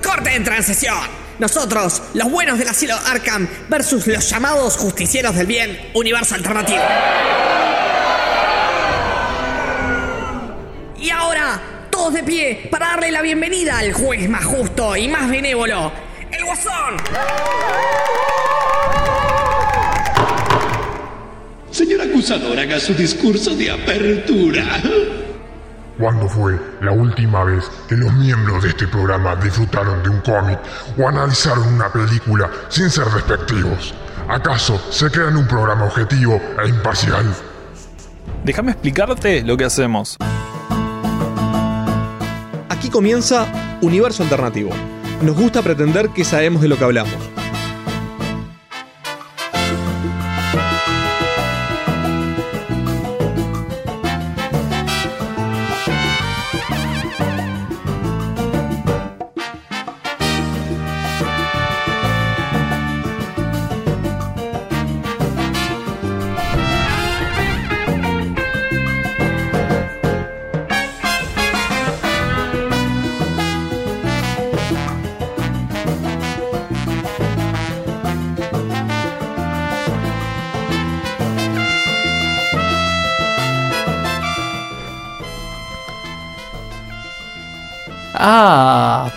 Corte en transición. Nosotros, los buenos del asilo Arkham versus los llamados justicieros del bien, universo alternativo. Y ahora, todos de pie para darle la bienvenida al juez más justo y más benévolo, el Guasón. Señor acusador, haga su discurso de apertura. ¿Cuándo fue la última vez que los miembros de este programa disfrutaron de un cómic o analizaron una película sin ser despectivos? ¿Acaso se crean un programa objetivo e imparcial? Déjame explicarte lo que hacemos. Aquí comienza Universo Alternativo. Nos gusta pretender que sabemos de lo que hablamos.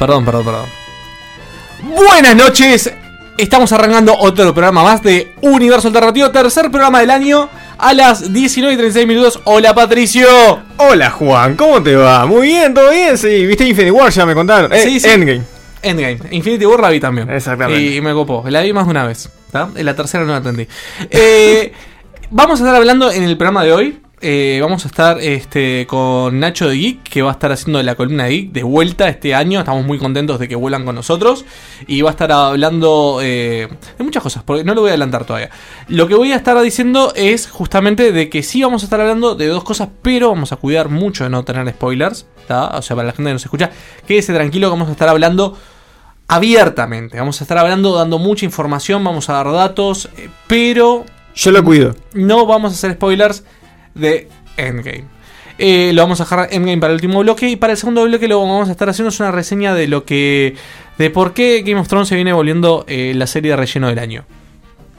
Perdón, perdón, perdón. Buenas noches. Estamos arrancando otro programa más de Universo Alternativo, tercer programa del año a las 19 y 36 minutos. Hola Patricio. Hola Juan, ¿cómo te va? Muy bien, todo bien, sí. ¿Viste Infinity War? Ya me contaron. Eh, Sí, sí. Endgame. Endgame. Infinity War la vi también. Exactamente. Y me copó. La vi más de una vez. ¿tá? En la tercera no la entendí. Eh, vamos a estar hablando en el programa de hoy. Eh, vamos a estar este, con Nacho de Geek, que va a estar haciendo la columna de Geek de vuelta este año. Estamos muy contentos de que vuelan con nosotros. Y va a estar hablando eh, de muchas cosas, porque no lo voy a adelantar todavía. Lo que voy a estar diciendo es justamente de que sí vamos a estar hablando de dos cosas, pero vamos a cuidar mucho de no tener spoilers. ¿tá? O sea, para la gente que nos escucha, quédese tranquilo que vamos a estar hablando abiertamente. Vamos a estar hablando, dando mucha información, vamos a dar datos, eh, pero Yo lo cuido. no vamos a hacer spoilers de Endgame. Eh, lo vamos a dejar Endgame para el último bloque y para el segundo bloque lo que vamos a estar haciendo es una reseña de lo que de por qué Game of Thrones se viene volviendo eh, la serie de relleno del año.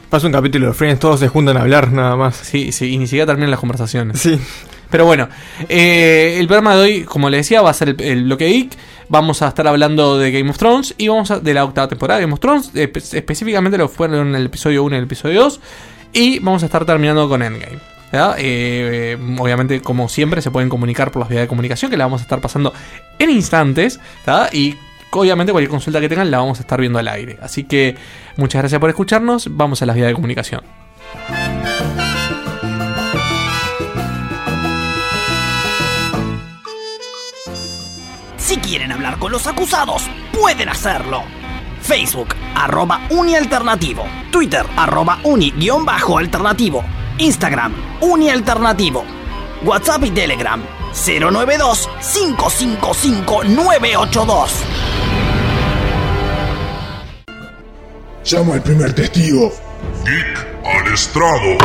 Pasa un capítulo de Friends, todos se juntan a hablar nada más. Sí, sí, y ni siquiera terminan las conversaciones. Sí. Pero bueno, eh, el programa de hoy, como les decía, va a ser el, el bloque geek. Vamos a estar hablando de Game of Thrones y vamos a, de la octava temporada de Game of Thrones. espe- específicamente lo fueron en el episodio 1 y el episodio 2. Y vamos a estar terminando con Endgame. Eh, obviamente, como siempre, se pueden comunicar por las vías de comunicación que la vamos a estar pasando en instantes. Y obviamente cualquier consulta que tengan la vamos a estar viendo al aire. Así que muchas gracias por escucharnos. Vamos a las vías de comunicación. Si quieren hablar con los acusados, pueden hacerlo. Facebook, arroba unialternativo. Twitter, arroba uni-alternativo. Instagram, unialternativo. WhatsApp y Telegram, 092-555-982. Llamo al primer testigo. Geek al estrado.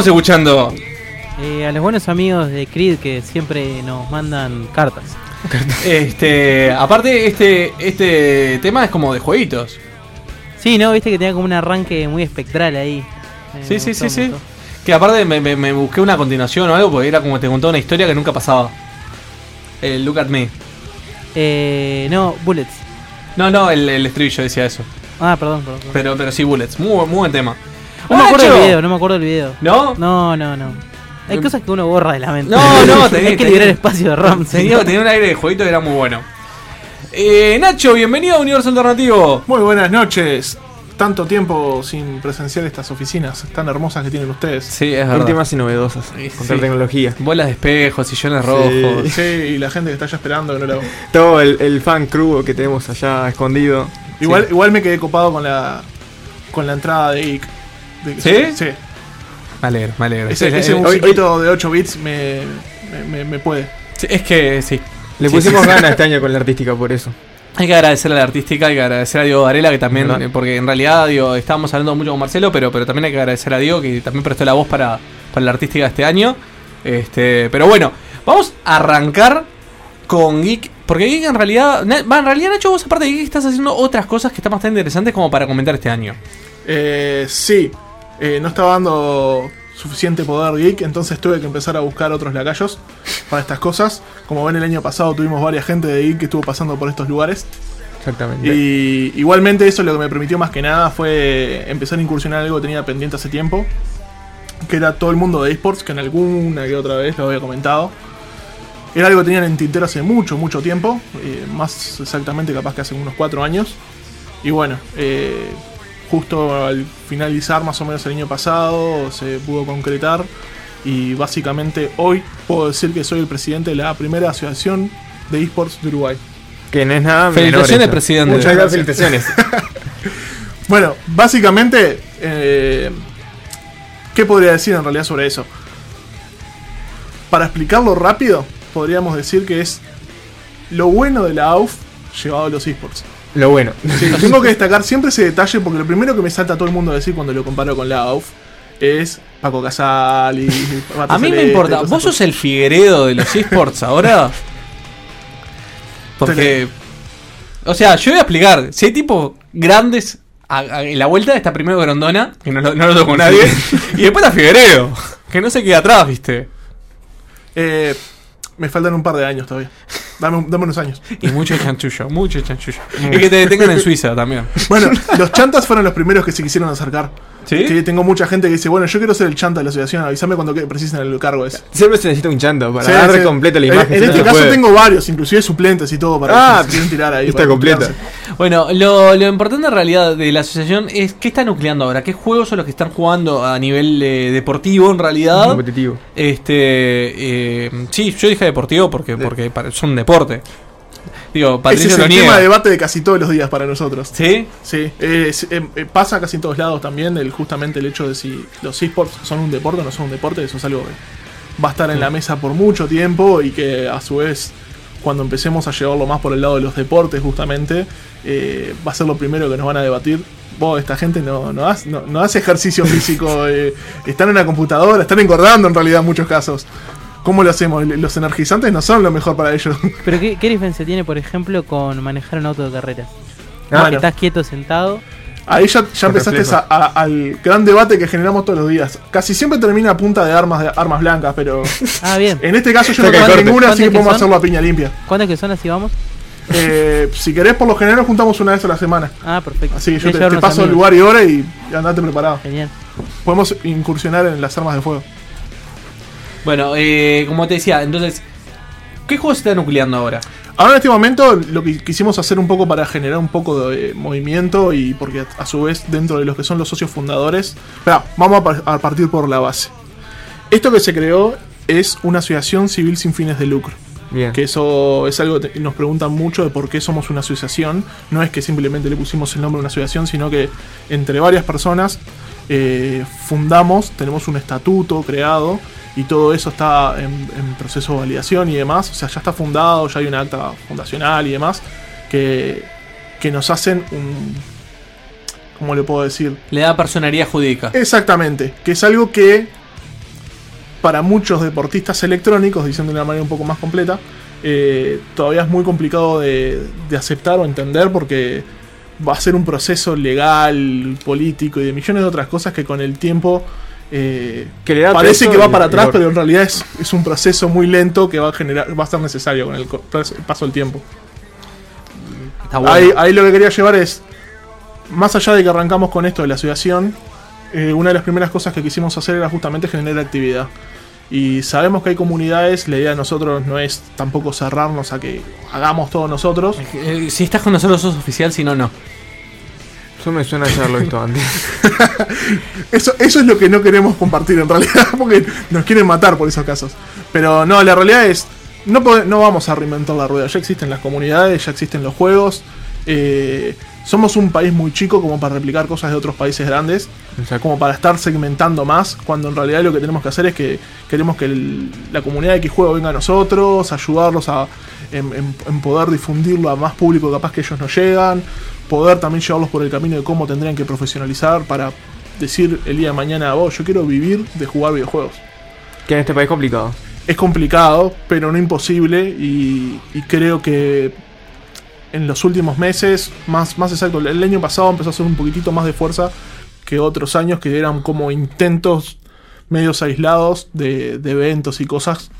Estamos escuchando? Eh, a los buenos amigos de Creed que siempre nos mandan cartas. Este, aparte, este, este tema es como de jueguitos. Sí, ¿no? Viste que tenía como un arranque muy espectral ahí. Eh, Sí, sí, gustó, sí, sí. Que aparte me, me- me busqué una continuación o algo porque era como te contaba una historia que nunca pasaba. El Look at Me. Eh, no, Bullets. No, no, el, el estribillo decía eso. Ah, perdón, perdón. perdón. Pero, pero sí, Bullets. Muy, muy buen tema. No me acuerdo del video, no me acuerdo del video. ¿No? No, no, no. Hay cosas que uno borra de la mente. No, no, tenía- Hay que liberar espacio de RAM. sí. Tenía, tenía un aire de jueguito que era muy bueno. Eh, Nacho, bienvenido a Universo Alternativo. Muy buenas noches. Tanto tiempo sin presenciar estas oficinas tan hermosas que tienen ustedes. Sí, es verdad. Últimas y novedosas. Sí, Con sí. la tecnología. Bolas de espejo, sillones rojos. Sí, y la gente que está allá esperando que no lo Todo el, el fan crew que tenemos allá escondido. Igual, igual me quedé copado con la con la entrada de Ike. De- ¿Sí? Sí. Me alegro, me alegro. Ese, ese eh, de 8 bits me, me, me- me puede. sí, es que sí. Le Sí, pusimos sí. ganas este año con la artística por eso. Hay que agradecer a la artística, hay que agradecer a Diego Varela, que también, ¿Verdad? porque en realidad digo, estábamos hablando mucho con Marcelo, pero, pero también hay que agradecer a Diego, que también prestó la voz para, para la artística de este año. Este, pero bueno, vamos a arrancar con Geek, porque Geek en realidad, en realidad Nacho, vos aparte de Geek estás haciendo otras cosas que están bastante interesantes como para comentar este año. Eh, sí, eh, no estaba dando suficiente poder geek, entonces tuve que empezar a buscar otros lacayos para estas cosas. Como ven, el año pasado tuvimos varias gente de geek que estuvo pasando por estos lugares. Exactamente. Y igualmente eso lo que me permitió más que nada fue empezar a incursionar algo que tenía pendiente hace tiempo. Que era todo el mundo de esports, que en alguna que otra vez lo había comentado. Era algo que tenían en tintero hace mucho, mucho tiempo. eh, más exactamente capaz que hace unos 4 años. Y bueno, eh, justo al finalizar más o menos el año pasado se pudo concretar. Y básicamente hoy puedo decir que soy el presidente de la primera asociación de esports de Uruguay. Que no es nada. Felicitaciones, presidente. Muchas Muchas gracias. felicitaciones. Bueno, básicamente, eh, ¿qué podría decir en realidad sobre eso? Para explicarlo rápido, podríamos decir que es lo bueno de la AUF llevado a los esports. Lo bueno. Sí, tengo que destacar siempre ese detalle porque lo primero que me salta a todo el mundo a decir cuando lo comparo con la AUF es Paco Casal y Pato A mí me importa, ¿vos sos el Figueredo de los esports ahora? Porque. O sea, yo voy a explicar. Si hay tipos grandes. a- a- en la vuelta está primero Grondona, que no, lo- no lo tocó nadie. y después está Figueredo, que no se queda atrás, viste. Eh, me faltan un par de años todavía. Dame, un- dame unos años. Y mucho chanchullo, mucho chanchullo. y que te detengan en Suiza también. Bueno, los chantas fueron los primeros que se quisieron acercar. ¿Sí? Tengo mucha gente que dice, bueno, yo quiero ser el chanta de la asociación, avísame cuando precisen el cargo ese. Siempre se necesita un chanto para Sí, dar sí. completa la En- imagen. En, si este caso puede. tengo varios, inclusive suplentes y todo para Ah, que se quieren tirar ahí. está completa. nuclearse. Bueno, lo, lo importante en realidad de la asociación es qué está nucleando ahora, qué juegos son los que están jugando a nivel eh, deportivo en realidad. competitivo. Este, eh, sí, yo dije deportivo porque, porque son deporte. Digo, Ese Patricio es lo el niega. tema de debate de casi todos los días para nosotros. ¿Sí? Sí, eh, es- eh, eh, pasa casi en todos lados también el, justamente el hecho de si los esports son un deporte o no son un deporte, eso es algo que va a estar en la mesa por mucho tiempo y que a su vez cuando empecemos a llevarlo más por el lado de los deportes justamente, eh, va a ser lo primero que nos van a debatir. Vos, esta gente no, no, hace, no, no hace ejercicio físico, eh, están en la computadora, están engordando en realidad en muchos casos. ¿Cómo lo hacemos? Los energizantes no son lo mejor para ellos. Pero ¿qué, qué diferencia tiene, por ejemplo, con manejar un auto de carreras? Ah, Que. Estás quieto sentado. Ahí ya, empezaste a- a- al gran debate que generamos todos los días. Casi siempre termina a punta de armas de armas blancas, pero Ah, bien. en este caso yo no tengo ninguna, así que ¿Cuántas que podemos son? hacerlo a piña limpia. ¿Cuántas que son así vamos? Eh, si querés, por lo general juntamos una vez a la semana. Ah, perfecto. Así que yo te, paso el lugar y hora y y andate preparado. Genial. Podemos incursionar en las armas de fuego. Bueno, eh, como te decía, entonces, ¿qué juegos se están nucleando ahora? Ahora en este momento lo que quisimos hacer un poco para generar un poco de movimiento y porque a su vez dentro de los que son los socios fundadores, Espera, vamos a, par- a partir por la base. Esto que se creó es una asociación civil sin fines de lucro. Bien. Que eso es algo que nos preguntan mucho de por qué somos una asociación. No es que simplemente le pusimos el nombre a una asociación, sino que entre varias personas eh, fundamos, tenemos un estatuto creado y todo eso está en, en proceso de validación y demás. O sea, ya está fundado, ya hay una acta fundacional y demás que, que nos hacen un... ¿Cómo le puedo decir? Le da personería jurídica. Exactamente, que es algo que para muchos deportistas electrónicos, diciendo de una manera un poco más completa, eh, todavía es muy complicado de, de aceptar o entender porque va a ser un proceso legal, político y de millones de otras cosas que con el tiempo eh, Que le da parece que va para atrás, pero en realidad es, es un proceso muy lento que va a generar, va a ser necesario con el paso del tiempo. Está bueno. Ahí, ahí lo que quería llevar es, más allá de que arrancamos con esto de la asociación, eh, una de las primeras cosas que quisimos hacer era justamente generar actividad. Y sabemos que hay comunidades, la idea de nosotros no es tampoco cerrarnos a que hagamos todos nosotros. Eh, si estás con nosotros sos oficial, si no, no. Eso me suena ya haberlo visto antes. Eso, eso es lo que no queremos compartir en realidad, porque nos quieren matar por esos casos. Pero no, la realidad es, no, no vamos a reinventar la rueda, ya existen las comunidades, ya existen los juegos. eh, somos un país muy chico como para replicar cosas de otros países grandes, como para estar segmentando más, cuando en realidad lo que tenemos que hacer es que queremos que el- la comunidad de X juego venga a nosotros, ayudarlos a en, en- en poder difundirlo a más público capaz que ellos no llegan, poder también llevarlos por el camino de cómo tendrían que profesionalizar para decir el día de mañana, vos, yo quiero vivir de jugar videojuegos. Que en este país es complicado. Es complicado, pero no imposible y, y creo que en los últimos meses, más, más exacto, el año pasado empezó a hacer un poquitito más de fuerza que otros años que eran como intentos medios aislados de, de eventos y cosas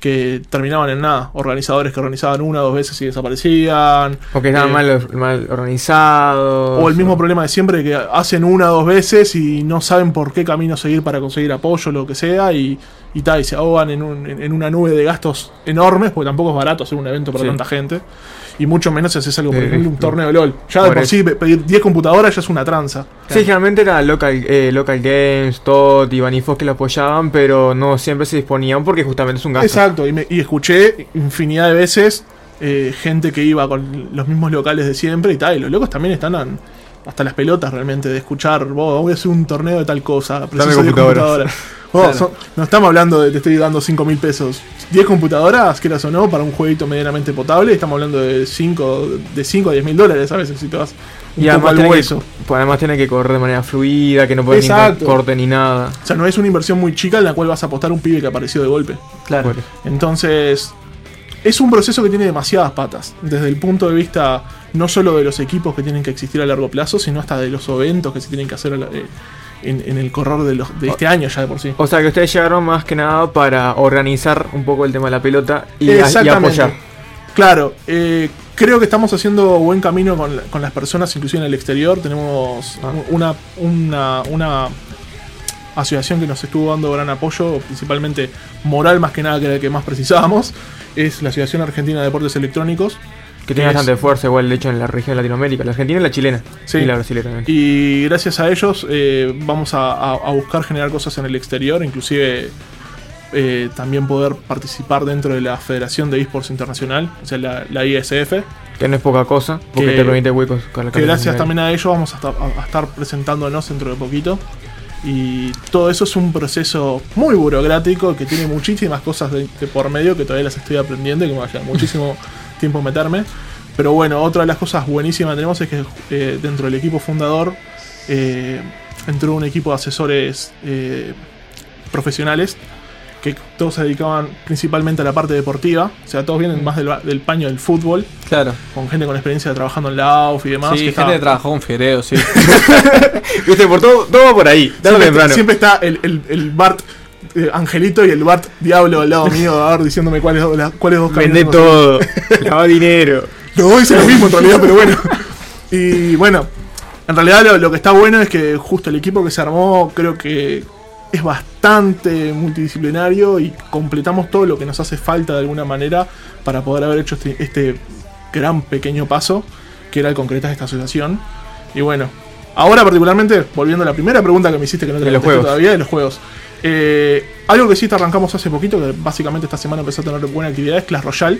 que terminaban en nada. Organizadores que organizaban una o dos veces y desaparecían. Porque estaban Eh, mal, mal organizados. o el mismo problema de siempre que hacen una o dos veces y no saben por qué camino seguir para conseguir apoyo, lo que sea, y, y tal, y se ahogan en, un- en- en una nube de gastos enormes, porque tampoco es barato hacer un evento para Sí. tanta gente, y mucho menos si haces algo, por ejemplo, un torneo de LOL. Ya de Por sí, pe- pedir 10 computadoras ya es una tranza. Sí, generalmente era local, eh, local Games, Todd y Vanifos que lo apoyaban, pero no siempre se disponían porque justamente es un gasto. Exacto, y, me- y escuché infinidad de veces eh, gente que iba con los mismos locales de siempre y tal, y los locos también están an- hasta las pelotas realmente de escuchar, vos voy a hacer un torneo de tal cosa, preciso de computadoras". computadoras. Claro. son- no estamos hablando de te estoy dando 5 mil pesos. 10 computadoras, quieras o no, para un jueguito medianamente potable, estamos hablando de 5 de 5 a 10 mil dólares a veces si te vas un Y poco además al tiene, que, hueso. pues además tiene que correr de manera fluida, que no puede Exacto. ni corte ni nada. O sea, no es una inversión muy chica en la cual vas a apostar un pibe que apareció de golpe. Claro. Bueno. Entonces, es un proceso que tiene demasiadas patas. Desde el punto de vista no solo de los equipos que tienen que existir a largo plazo, sino hasta de los eventos que se tienen que hacer a la- eh, en, en el correr de, los- de este año ya de por sí. O sea que ustedes llegaron más que nada para organizar un poco el tema de la pelota y, y Exactamente. apoyar. Claro, eh, creo que estamos haciendo buen camino con, con las personas, inclusive en el exterior. Tenemos Ah. una, una, una asociación que nos estuvo dando gran apoyo, principalmente moral más que nada, que era el que más precisábamos. Es la Asociación Argentina de Deportes Electrónicos. Que tiene bastante fuerza, igual de hecho en la región de Latinoamérica, la argentina y la chilena. Sí. Y la brasileña también. Y gracias a ellos eh, vamos a, a- a buscar generar cosas en el exterior, inclusive eh, también poder participar dentro de la Federación de Esports Internacional, o sea, la, la ISF. Que no es poca cosa, porque Que- te permite huecos con la Que gracias también a ellos vamos a estar, a- a estar presentándonos dentro de poquito. Y todo eso es un proceso muy burocrático que tiene muchísimas cosas de, de por medio que todavía las estoy aprendiendo y que me va a llevar muchísimo tiempo meterme. Pero bueno, otra de las cosas buenísimas que tenemos es que eh, dentro del equipo fundador eh, entró un equipo de asesores eh, profesionales que todos se dedicaban principalmente a la parte deportiva. O sea, todos vienen más del, del paño del fútbol, Claro. con gente con experiencia trabajando en la AUF y demás. Sí, que gente está- que trabajó con Fiereo, sí. Viste, por todo, todo por ahí, siempre, temprano. siempre está el, el, el Bart eh, Angelito y el Bart Diablo al lado mío, a ver, diciéndome cuáles, la- cuáles dos Vende todo, lava dinero. dos dicen lo mismo en realidad, pero bueno. Y bueno, en realidad lo, lo que está bueno es que justo el equipo que se armó creo que es bastante multidisciplinario y completamos todo lo que nos hace falta de alguna manera para poder haber hecho este, este gran pequeño paso que era el concretar esta asociación. Y bueno, ahora particularmente, volviendo a la primera pregunta que me hiciste que no te la todavía, de los juegos. Eh, algo que sí te arrancamos hace poquito, que básicamente esta semana empezó a tener buena actividad, es Clash Royale.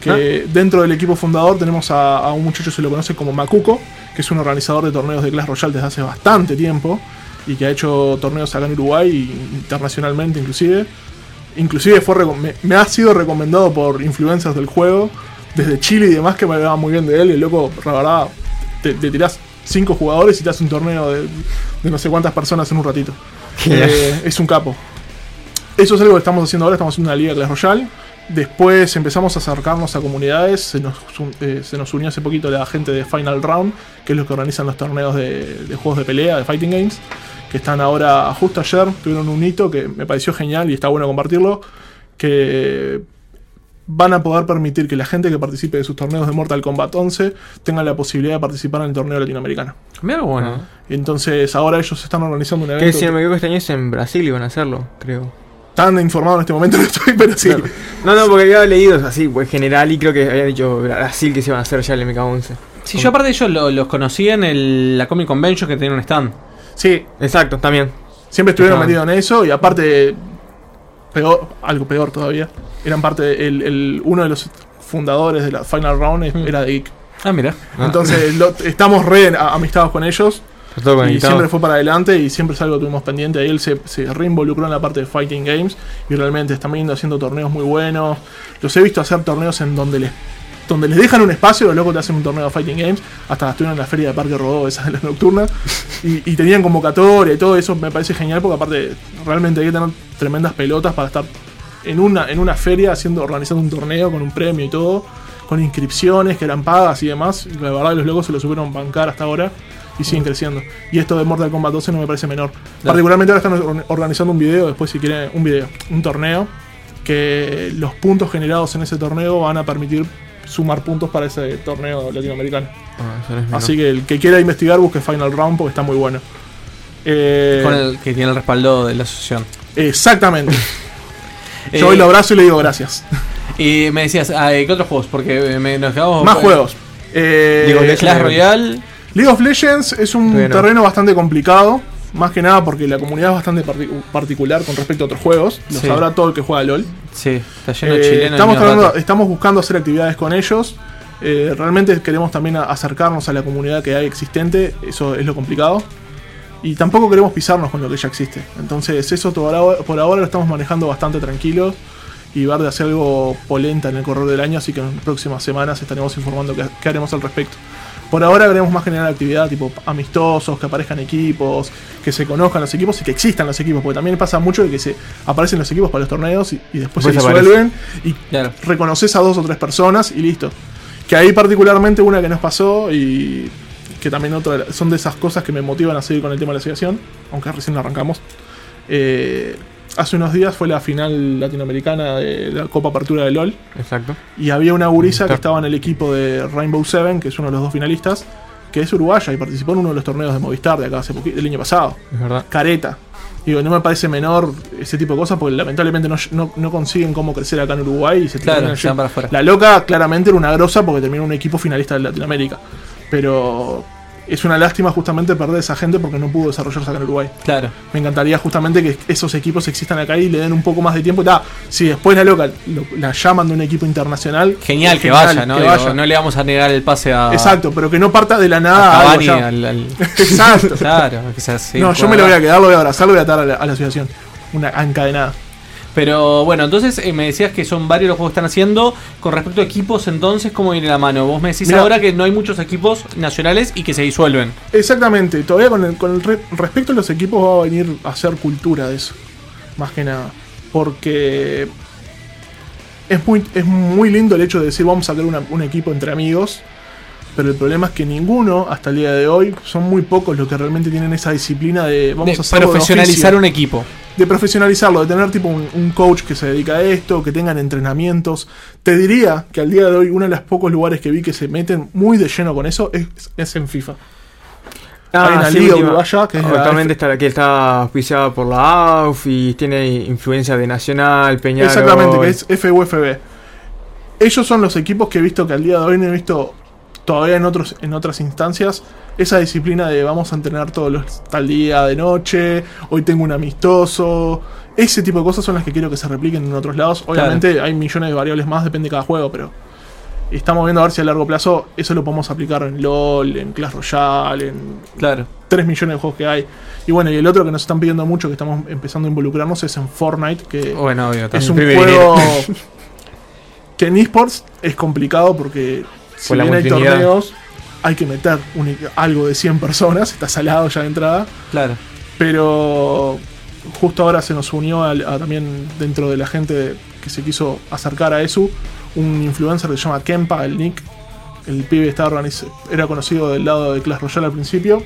Que dentro del equipo fundador tenemos a, a un muchacho, se lo conoce como Makuko, que es un organizador de torneos de Clash Royale desde hace bastante tiempo y que ha hecho torneos acá en Uruguay internacionalmente inclusive. Inclusive fue me, me ha sido recomendado por influencers del juego, desde Chile y demás, que me hablaban muy bien de él. Y el loco, la verdad, te, te tirás cinco jugadores y te hace un torneo de, de no sé cuántas personas en un ratito. Eh, es un capo. Eso es algo que estamos haciendo ahora, estamos haciendo una liga Clash Royale. Después empezamos a acercarnos a comunidades. Se nos, eh, se nos unió hace poquito la gente de Final Round, que es los que organizan los torneos de, de juegos de pelea, de Fighting Games. Que están ahora, justo ayer, tuvieron un hito que me pareció genial y está bueno compartirlo. Que van a poder permitir que la gente que participe de sus torneos de Mortal Kombat 11 tenga la posibilidad de participar en el torneo latinoamericano. Mira bueno. Entonces ahora ellos están organizando un Que evento. si no me equivoco, este año es en Brasil iban a hacerlo, creo. Tan informado en este momento no estoy, pero sí. No, no, porque había leído así, pues general, y creo que habían dicho Brasil que se iban a hacer ya el MK11. Sí, yo aparte de ellos lo- los conocí en el- la Comic Convention que tenía un stand. Sí. Exacto, también. Siempre estuvieron metidos en eso y aparte, peor, algo peor todavía, eran parte, de- el, el- uno de los fundadores de la Final Round es- era de Geek. Ah, mira. Entonces lo- estamos re a- amistados con ellos. todo Y siempre fue para adelante y siempre es algo que tuvimos pendiente. Ahí él se, se reinvolucró en la parte de Fighting Games y realmente están viendo haciendo torneos muy buenos. Los he visto hacer torneos en donde les donde les dejan un espacio, los locos te hacen un torneo de Fighting Games. Hasta estuvieron en la feria de Parque Rodó, esa de la nocturna. Y, y tenían convocatoria y todo eso me parece genial porque aparte realmente hay que tener tremendas pelotas para estar en una, en una feria haciendo, organizando un torneo con un premio y todo, con inscripciones que eran pagas y demás. Y la verdad los locos se lo supieron bancar hasta ahora y siguen creciendo. Y esto de Mortal Kombat 12 no me parece menor. Particularmente ahora están or- organizando un video, después si quieren, un video, un torneo, que los puntos generados en ese torneo van a permitir sumar puntos para ese torneo latinoamericano. Ah. Así que el que quiera investigar busque Final Round porque está muy bueno. Eh, Con el que tiene el respaldo de la asociación. Exactamente. Eh, Yo hoy lo abrazo y le digo gracias. Y me decías, ah, ¿qué otros juegos? Porque me, nos quedamos. Más juegos. Eh, League of Legends, Clash Royale. League of Legends es un no. terreno bastante complicado. Más que nada porque la comunidad es bastante parti- particular con respecto a otros juegos. Lo Sí. sabrá todo el que juega LOL. Sí, está lleno de Eh, chilenos. estamos, ratas. estamos buscando hacer actividades con ellos. Eh, realmente queremos también acercarnos a la comunidad que hay existente. Eso es lo complicado. Y tampoco queremos pisarnos con lo que ya existe. Entonces, eso por ahora, por ahora lo estamos manejando bastante tranquilos. Y ver de hacer algo polenta en el correr del año. Así que en las próximas semanas estaremos informando qué haremos al respecto. Por ahora queremos más generar actividad tipo amistosos, que aparezcan equipos, que se conozcan los equipos y que existan los equipos. Porque también pasa mucho de que se aparecen los equipos para los torneos y, y después Después se disuelven y reconoces a dos o tres personas y listo. Que ahí particularmente una que nos pasó y que también otra son de esas cosas que me motivan a seguir con el tema de la asociación, aunque recién arrancamos. Eh, hace unos días fue la final latinoamericana de la Copa Apertura de LOL. Exacto. Y había una gurisa que estaba en el equipo de Rainbow Seven, que es uno de los dos finalistas, que es uruguaya y participó en uno de los torneos de Movistar de acá hace del año pasado. Es verdad. Careta. Digo, no me parece menor ese tipo de cosas porque lamentablemente no, no- no consiguen cómo crecer acá en Uruguay y se Claro, se van para afuera. La loca claramente era una grosa porque terminó en un equipo finalista de Latinoamérica. Pero es una lástima justamente perder esa gente porque no pudo desarrollarse acá en Uruguay. Claro. Me encantaría justamente que esos equipos existan acá y le den un poco más de tiempo. Si después la loca lo- la llaman de un equipo internacional. Genial que vaya, ¿no? que Digo, vaya. no le vamos a negar el pase a. Exacto, pero que no parta de la a nada. algo Cavani, al- Exacto. Claro, que sea así, no, yo me lo voy a quedar, lo voy a abrazar, lo voy a atar a la, a la asociación. Una encadenada. Pero bueno, entonces eh, me decías que son varios los juegos que están haciendo. Con respecto a equipos, entonces, ¿cómo viene la mano? Vos me decís Mirá. ahora que no hay muchos equipos nacionales y que se disuelven. Exactamente, todavía con el, con el re- respecto a los equipos va a venir a hacer cultura de eso. Más que nada. Porque es muy, es muy lindo el hecho de decir vamos a una- un equipo entre amigos. Pero el problema es que ninguno, hasta el día de hoy, son muy pocos los que realmente tienen esa disciplina de vamos De a hacerlo de profesionalizar un equipo. De profesionalizarlo, de tener tipo un, un coach que se dedica a esto, que tengan entrenamientos. Te diría que al día de hoy uno de los pocos lugares que vi que se meten muy de lleno con eso es, es en FIFA. Hay una sí, liga uruguaya que es la actualmente está, que está auspiciada por la AUF y tiene influencia de Nacional, Peñarol. Exactamente, que es FUFB. Ellos son los equipos que he visto que al día de hoy no he visto todavía en otros en otras instancias esa disciplina de vamos a entrenar todos los tal día de noche, hoy tengo un amistoso. Ese tipo de cosas son las que quiero que se repliquen en otros lados. Obviamente hay millones de variables más, depende de cada juego, pero estamos viendo a ver si a largo plazo eso lo podemos aplicar en LOL, en Clash Royale, en Claro. 3 millones de juegos que hay. Y bueno, y el otro que nos están pidiendo mucho, que estamos empezando a involucrarnos, es en Fortnite, que Bueno, obvio, es un juego que en esports es complicado porque si Por bien hay torneos, hay que meter un- algo de 100 personas, está salado ya de entrada. Claro. Pero justo ahora se nos unió a también dentro de la gente que se quiso acercar a ESU un influencer que se llama Kempa, el Nick. El pibe era conocido del lado de Clash Royale al principio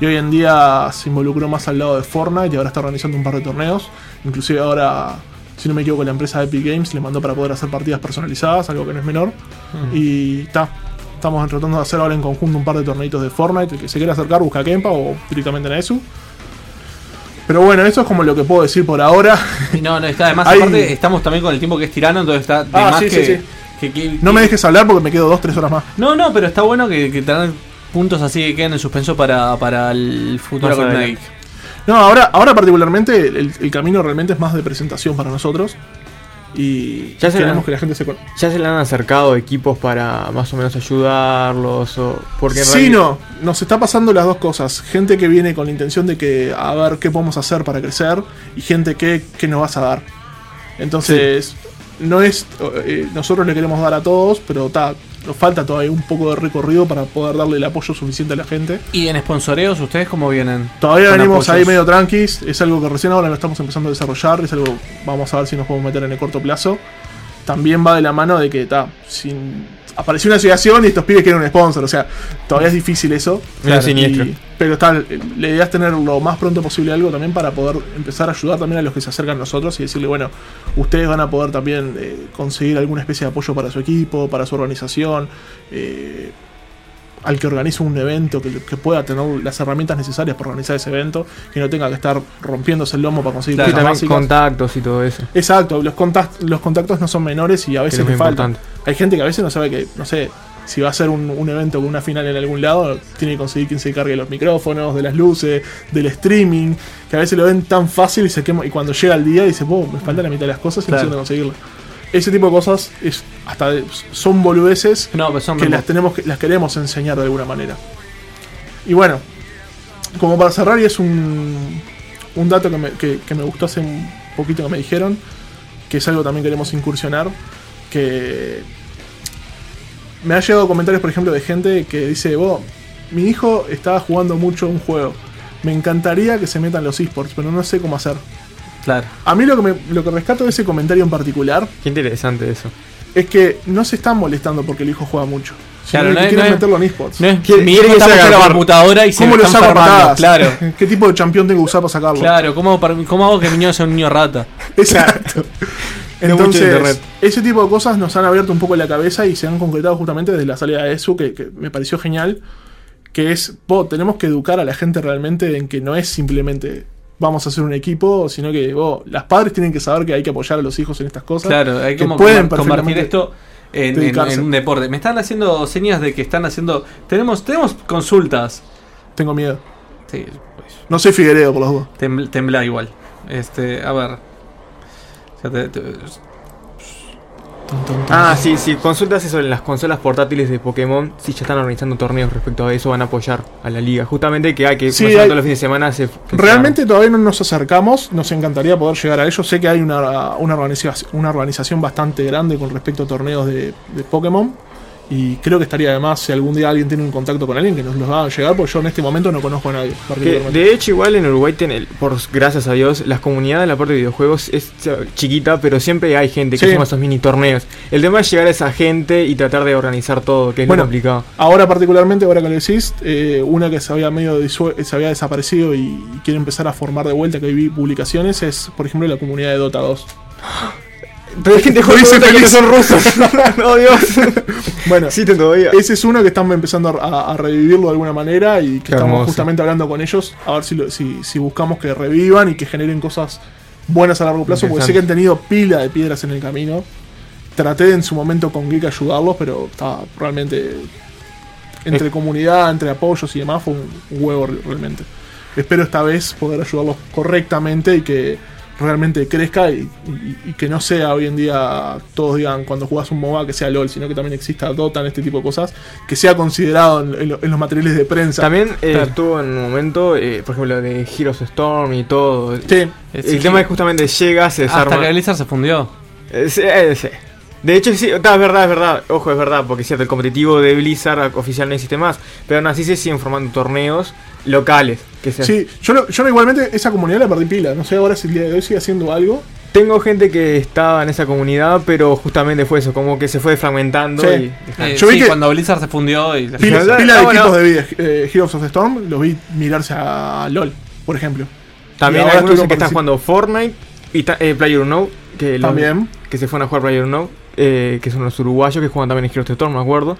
y hoy en día se involucró más al lado de Fortnite y ahora está organizando un par de torneos. Inclusive ahora, si no me equivoco, la empresa Epic Games le mandó para poder hacer partidas personalizadas, algo que no es menor. Y está. Estamos tratando de hacer ahora en conjunto un par de torneitos de Fortnite. El que se quiera acercar, busca a Kempa o directamente en ESU. Pero bueno, eso es como lo que puedo decir por ahora. Y no, no, está además, Hay- aparte, estamos también con el tiempo que es tirano, entonces está de Ah, más sí, que, sí, sí. que- que- No me dejes hablar porque me quedo dos, tres horas más. No, no, pero está bueno que, que tengan puntos así que queden en suspenso para, para el futuro con. Nike. No, ahora, ahora particularmente el, el camino realmente es más de presentación para nosotros. Y Ya se queremos la- que la gente se ¿Ya se le han acercado equipos para más o menos ayudarlos? O, porque Sí, no, nos está pasando las dos cosas. Gente que viene con la intención de que a ver qué podemos hacer para crecer y gente que, que nos vas a dar. Entonces, no es. eh, nosotros le queremos dar a todos, pero ta, nos falta todavía un poco de recorrido para poder darle el apoyo suficiente a la gente. ¿Y en sponsoreos ustedes cómo vienen? Todavía venimos ahí medio tranquis, es algo que recién ahora lo estamos empezando a desarrollar, es algo vamos a ver si nos podemos meter en el corto plazo. También va de la mano de que ta, sin apareció una asociación y estos pibes quieren un sponsor, o sea, todavía es difícil eso. Siniestro. Y- pero está, la idea es tener lo más pronto posible algo también para poder empezar a ayudar también a los que se acercan a nosotros y decirle, bueno, ustedes van a poder también eh, conseguir alguna especie de apoyo para su equipo, para su organización. eh, al que organice un evento, que, que pueda tener las herramientas necesarias para organizar ese evento, que no tenga que estar rompiéndose el lomo para conseguir Sí, cosas básicas. contactos y todo eso. Exacto, los, contact- los contactos no son menores y a veces le faltan. importante. Hay gente que a veces no sabe que, no sé, si va a ser un, un evento con una final en algún lado, tiene que conseguir quien se encargue de los micrófonos, de las luces, del streaming, que a veces lo ven tan fácil y se quema, y cuando llega el día dice, "Wow, me falta la mitad de las cosas y Claro. no sé dónde conseguirlo. Ese tipo de cosas es hasta son boludeces No, son que las tenemos que las queremos enseñar de alguna manera. Y bueno, como para cerrar, y es un, un dato que me, que- que me gustó hace un poquito que me dijeron, que es algo también queremos incursionar, que me ha llegado comentarios, por ejemplo, de gente que dice, vos, mi hijo estaba jugando mucho un juego, me encantaría que se metan los esports, pero no sé cómo hacer. Claro. A mí lo que, me- lo que rescato de ese comentario en particular Qué interesante eso. es que no se están molestando porque el hijo juega mucho. Claro, no es- quieren no es- meterlo en esports. No es Quiere- mi hijo está en la computadora y se ¿Cómo lo saco a? Claro. ¿Qué tipo de campeón tengo que usar para sacarlo? Claro, ¿cómo, par- ¿cómo hago que mi niño sea un niño rata? Exacto. Entonces, ese tipo de cosas nos han abierto un poco la cabeza y se han concretado justamente desde la salida de ESU, que, que me pareció genial. Que es, po, tenemos que educar a la gente realmente en que no es simplemente vamos a hacer un equipo, sino que po, las padres tienen que saber que hay que apoyar a los hijos en estas cosas. Claro, hay que como pueden convertir esto en, en- dedicarse. en un deporte. Me están haciendo señas de que están haciendo. Tenemos, tenemos consultas. Tengo miedo. Sí, pues, No soy Figueredo, por los dos. tem- tembla igual. Este, a ver. Ya te- te- Ah, sí, sí, consultas sobre las consolas portátiles de Pokémon. Si ya están organizando torneos respecto a eso, van a apoyar a la liga. Justamente que hay que Sí, hay- todos los fines de semana se. Realmente todavía no nos acercamos, nos encantaría poder llegar a ello. Sé que hay una, una, organización, una organización bastante grande con respecto a torneos de, de Pokémon. Y creo que estaría además si algún día alguien tiene un contacto con alguien que nos los haga llegar, porque yo en este momento no conozco a nadie. Que, de hecho, igual en Uruguay, ten- por gracias a Dios, las comunidades de la parte de videojuegos es chiquita, pero siempre hay gente que Sí. suma esos mini torneos. El tema es llegar a esa gente y tratar de organizar todo, que es Bueno, lo complicado. Ahora particularmente, ahora que lo decís, eh, una que se había medio se había desaparecido y, y quiere empezar a formar de vuelta, que vi publicaciones, es por ejemplo la comunidad de Dota 2. Pero hay gente Lo hice joven que feliz. son rusos. no, Dios. Bueno, Existen todavía. ese es uno que están empezando a, a revivirlo de alguna manera y que Qué estamos hermoso. justamente hablando con ellos a ver si, lo- si, si buscamos que revivan y que generen cosas buenas a largo plazo, porque sé que han tenido pila de piedras en el camino. Traté de en su momento con Geek ayudarlos, pero estaba realmente entre comunidad, entre apoyos y demás, fue un huevo re- realmente. Espero esta vez poder ayudarlos correctamente y que realmente crezca y, y- y que no sea hoy en día todos digan cuando jugas un MOBA que sea LOL, sino que también exista Dota en este tipo de cosas, que sea considerado en, en lo- en los materiales de prensa. También eh, Claro. estuvo en un momento, eh, por ejemplo, de Heroes Storm y todo. Sí. El tema es justamente llega, se Hasta que Blizzard se fundió. Eh, sí, eh, sí. De hecho, sí, está, es verdad, es verdad. Ojo, es verdad, porque es cierto, el competitivo de Blizzard oficial no existe más. Pero aún así se siguen formando torneos locales. Que Sí, yo, no- yo no, igualmente esa comunidad la perdí pila. No sé ahora si el día de hoy sigue haciendo algo. Tengo gente que estaba en esa comunidad, pero justamente fue eso, como que se fue fragmentando Sí. y... Eh, Yo vi sí, que- cuando Blizzard se fundió y la Pila, pila de ah, bueno. equipos de vida. Eh, Heroes of the Storm los vi mirarse a LOL, por ejemplo. También Y ahora algunos que están jugando Fortnite y eh, Player que, lo- que se fueron a jugar Player Unknown, eh, que son los uruguayos que juegan también en Heroes of the Storm, me acuerdo.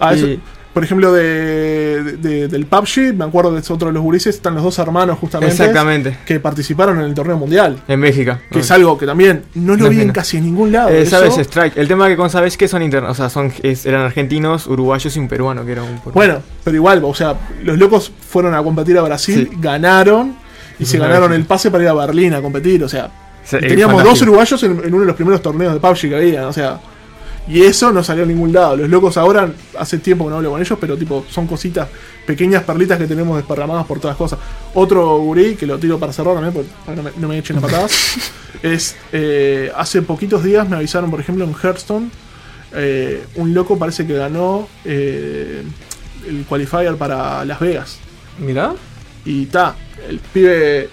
Ah, eso- por ejemplo, de, de- del PUBG, me acuerdo de otro de los gurises, están los dos hermanos justamente. Exactamente. Que participaron en el torneo mundial. En México. Que es algo que también no lo vi en casi en ningún lado. Eh, Eso- Sabes Strike. El tema que con Sabes que son internos, o sea, son, es- eran argentinos, uruguayos y un peruano que era un peruano. Bueno, pero igual, o sea, los locos fueron a competir a Brasil, Sí. ganaron y se ganaron vez. el pase para ir a Berlín a competir. O sea, Sí, y eh, teníamos dos uruguayos en, en uno de los primeros torneos de PUBG que había. O sea, y eso no salió a ningún lado. Los locos ahora, hace tiempo que no hablo con ellos, pero tipo, son cositas, pequeñas perlitas que tenemos desparramadas por todas cosas. Otro gurí, que lo tiro para cerrar también, porque- para que no me, no me echen a patadas, es, eh, hace poquitos días me avisaron, por ejemplo, en Hearthstone, eh, un loco parece que ganó eh, el qualifier para Las Vegas. Mirá. Y ta, el pibe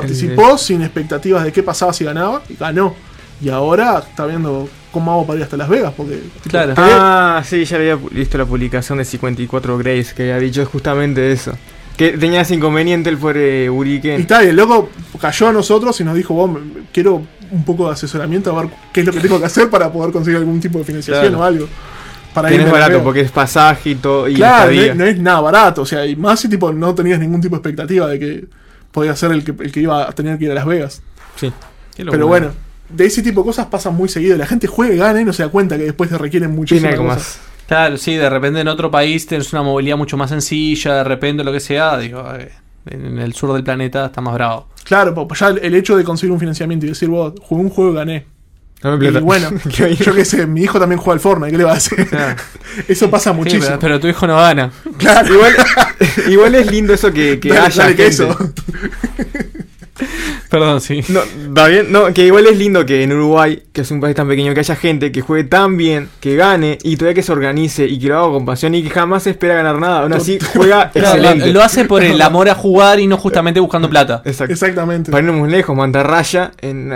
participó sin expectativas de qué pasaba si ganaba y ganó. Y ahora está viendo cómo hago para ir hasta Las Vegas, porque Claro. Ah, sí, ya había visto la publicación de 54 Grace que había dicho justamente eso. Que tenía ese inconveniente el pobre y Uriken. tal, y el loco cayó a nosotros y nos dijo, vos, me- quiero un poco de asesoramiento a ver qué es lo que tengo que hacer para poder conseguir algún tipo de financiación Claro. o algo. Para Que no es barato porque es pasaje y todo. Y Claro, no, es- no es nada barato, o sea, y más si tipo no tenías ningún tipo de expectativa de que podía ser el que, el que iba a tener que ir a Las Vegas. Sí. Pero bueno, de ese tipo de cosas pasan muy seguido. La gente juega y gana y no se da cuenta que después te requieren muchísimas cosas. más. Claro, sí, de repente en otro país tienes una movilidad mucho más sencilla, de repente lo que sea, digo, eh, en el sur del planeta está más bravo. Claro, pues ya el, el hecho de conseguir un financiamiento y decir, vos, jugué un juego y gané. Dame Y plata. bueno, Qué bien. yo qué sé, mi hijo también juega al Fortnite, ¿qué le va a hacer? Claro. Eso pasa Sí, muchísimo. pero, pero tu hijo no gana. claro, Igual, igual es lindo eso que, que dale, haya dale gente. queso. Perdón, sí. No, está bien, no, que igual es lindo que en Uruguay, que es un país tan pequeño, que haya gente que juegue tan bien, que gane y todavía que se organice y que lo haga con pasión y que jamás se espera ganar nada. Aún así juega excelente. lo, lo hace por el amor a jugar y no justamente buscando plata. Exacto. Exactamente. Para irnos muy lejos, Mantarraya en,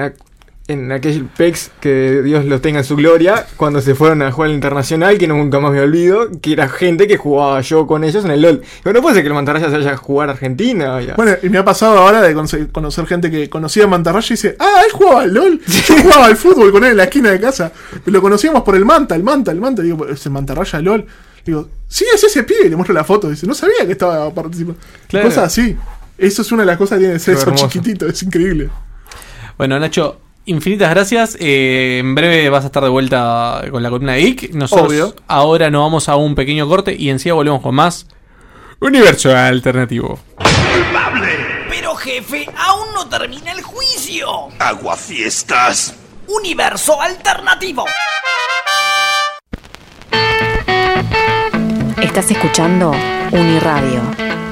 en aquel PEX que Dios los tenga en su gloria, cuando se fueron a jugar al internacional, que nunca más me olvido, que era gente que jugaba yo con ellos en el LOL. Pero no puede ser que el Mantarraya se vaya a jugar a Argentina. ya. Bueno, y me ha pasado ahora de conocer, gente que conocía a Mantarraya y dice, ah, él jugaba al LOL. Yo jugaba al fútbol con él en la esquina de casa. Lo conocíamos por el Manta, el Manta, el Manta. Digo, ¿es el Mantarraya LOL? Digo, sí, es ese pibe. Y le muestro la foto. Dice, no sabía que estaba participando. Claro. Cosas así. Eso es una de las cosas que tiene que ser eso hermoso. chiquitito. Es increíble. Bueno, Nacho, infinitas gracias. Eh, en breve vas a estar de vuelta con la columna de Geek. Nosotros Obvio. ahora nos vamos a un pequeño corte y enseguida volvemos con más Universo Alternativo. Pero jefe, aún no termina el juicio. Aguafiestas. Universo alternativo. Estás escuchando Uniradio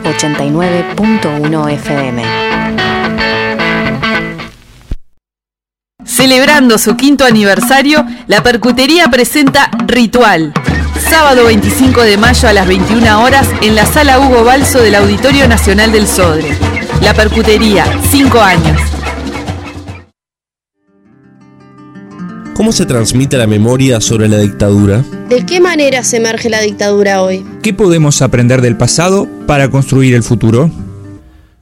89.1 FM. Celebrando su quinto aniversario, la Percutería presenta Ritual. Sábado 25 de mayo a las 21 horas en la sala Hugo Balso del Auditorio Nacional del Sodre. La Percutería, 5 años. ¿Cómo se transmite la memoria sobre la dictadura? ¿De qué manera se emerge la dictadura hoy? ¿Qué podemos aprender del pasado para construir el futuro?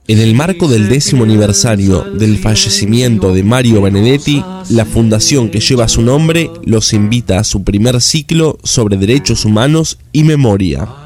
En el marco del décimo aniversario del fallecimiento de Mario Benedetti, la fundación que lleva su nombre los invita a su primer ciclo sobre derechos humanos y memoria.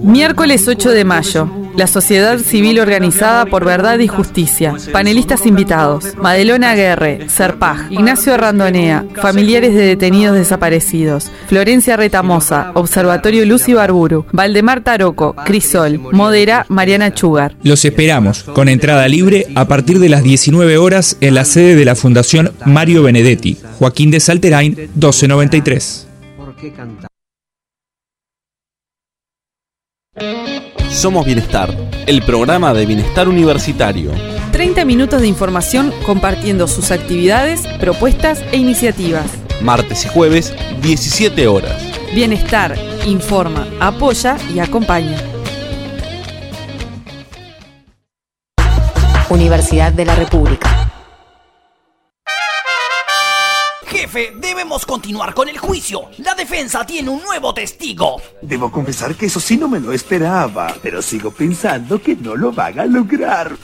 Miércoles 8 de mayo. La Sociedad Civil Organizada por Verdad y Justicia. Panelistas invitados. Madelona Guerre, Serpaj, Ignacio Randonea, familiares de detenidos desaparecidos. Florencia Retamosa, Observatorio Luz y Barburu. Valdemar Taroco, Crisol. Modera Mariana Chugar. Los esperamos, con entrada libre, a partir de las 19 horas en la sede de la Fundación Mario Benedetti, Joaquín de Salterain, 1293. Somos Bienestar, el programa de bienestar universitario. 30 minutos de información compartiendo sus actividades, propuestas e iniciativas. martes y jueves, 17 horas. Bienestar, informa, apoya y acompaña. Universidad de la República. Jefe, debemos continuar con el juicio. La defensa tiene un nuevo testigo. Debo confesar que eso sí no me lo esperaba, pero sigo pensando que no lo van a lograr.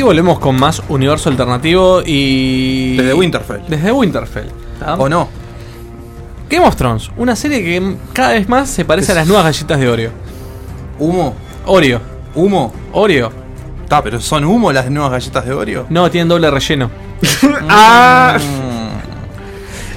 Y volvemos con más universo alternativo y. Desde Winterfell. Desde Winterfell. ¿O no? Game of Thrones, una serie que cada vez más se parece a las nuevas galletas de Oreo. ¿Humo? Oreo. ¿Humo? Oreo. Está, pero ¿son humo las nuevas galletas de Oreo? No, tienen doble relleno. ¡Ah!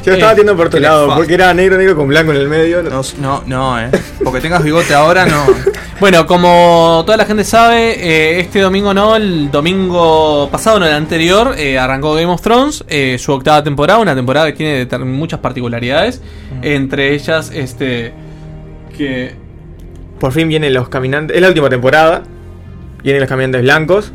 Yo Eh, estaba atiendo por otro ¿qué le lado, porque era negro, negro con blanco en el medio. No, no, no, eh. Porque tengas bigote ahora, no. Bueno, como toda la gente sabe, eh, este domingo no, el domingo pasado, no el anterior, eh, arrancó Game of Thrones, eh, su octava temporada, una temporada que tiene muchas particularidades, entre ellas, este, que... Por fin vienen los caminantes. Es la última temporada. Vienen los caminantes blancos.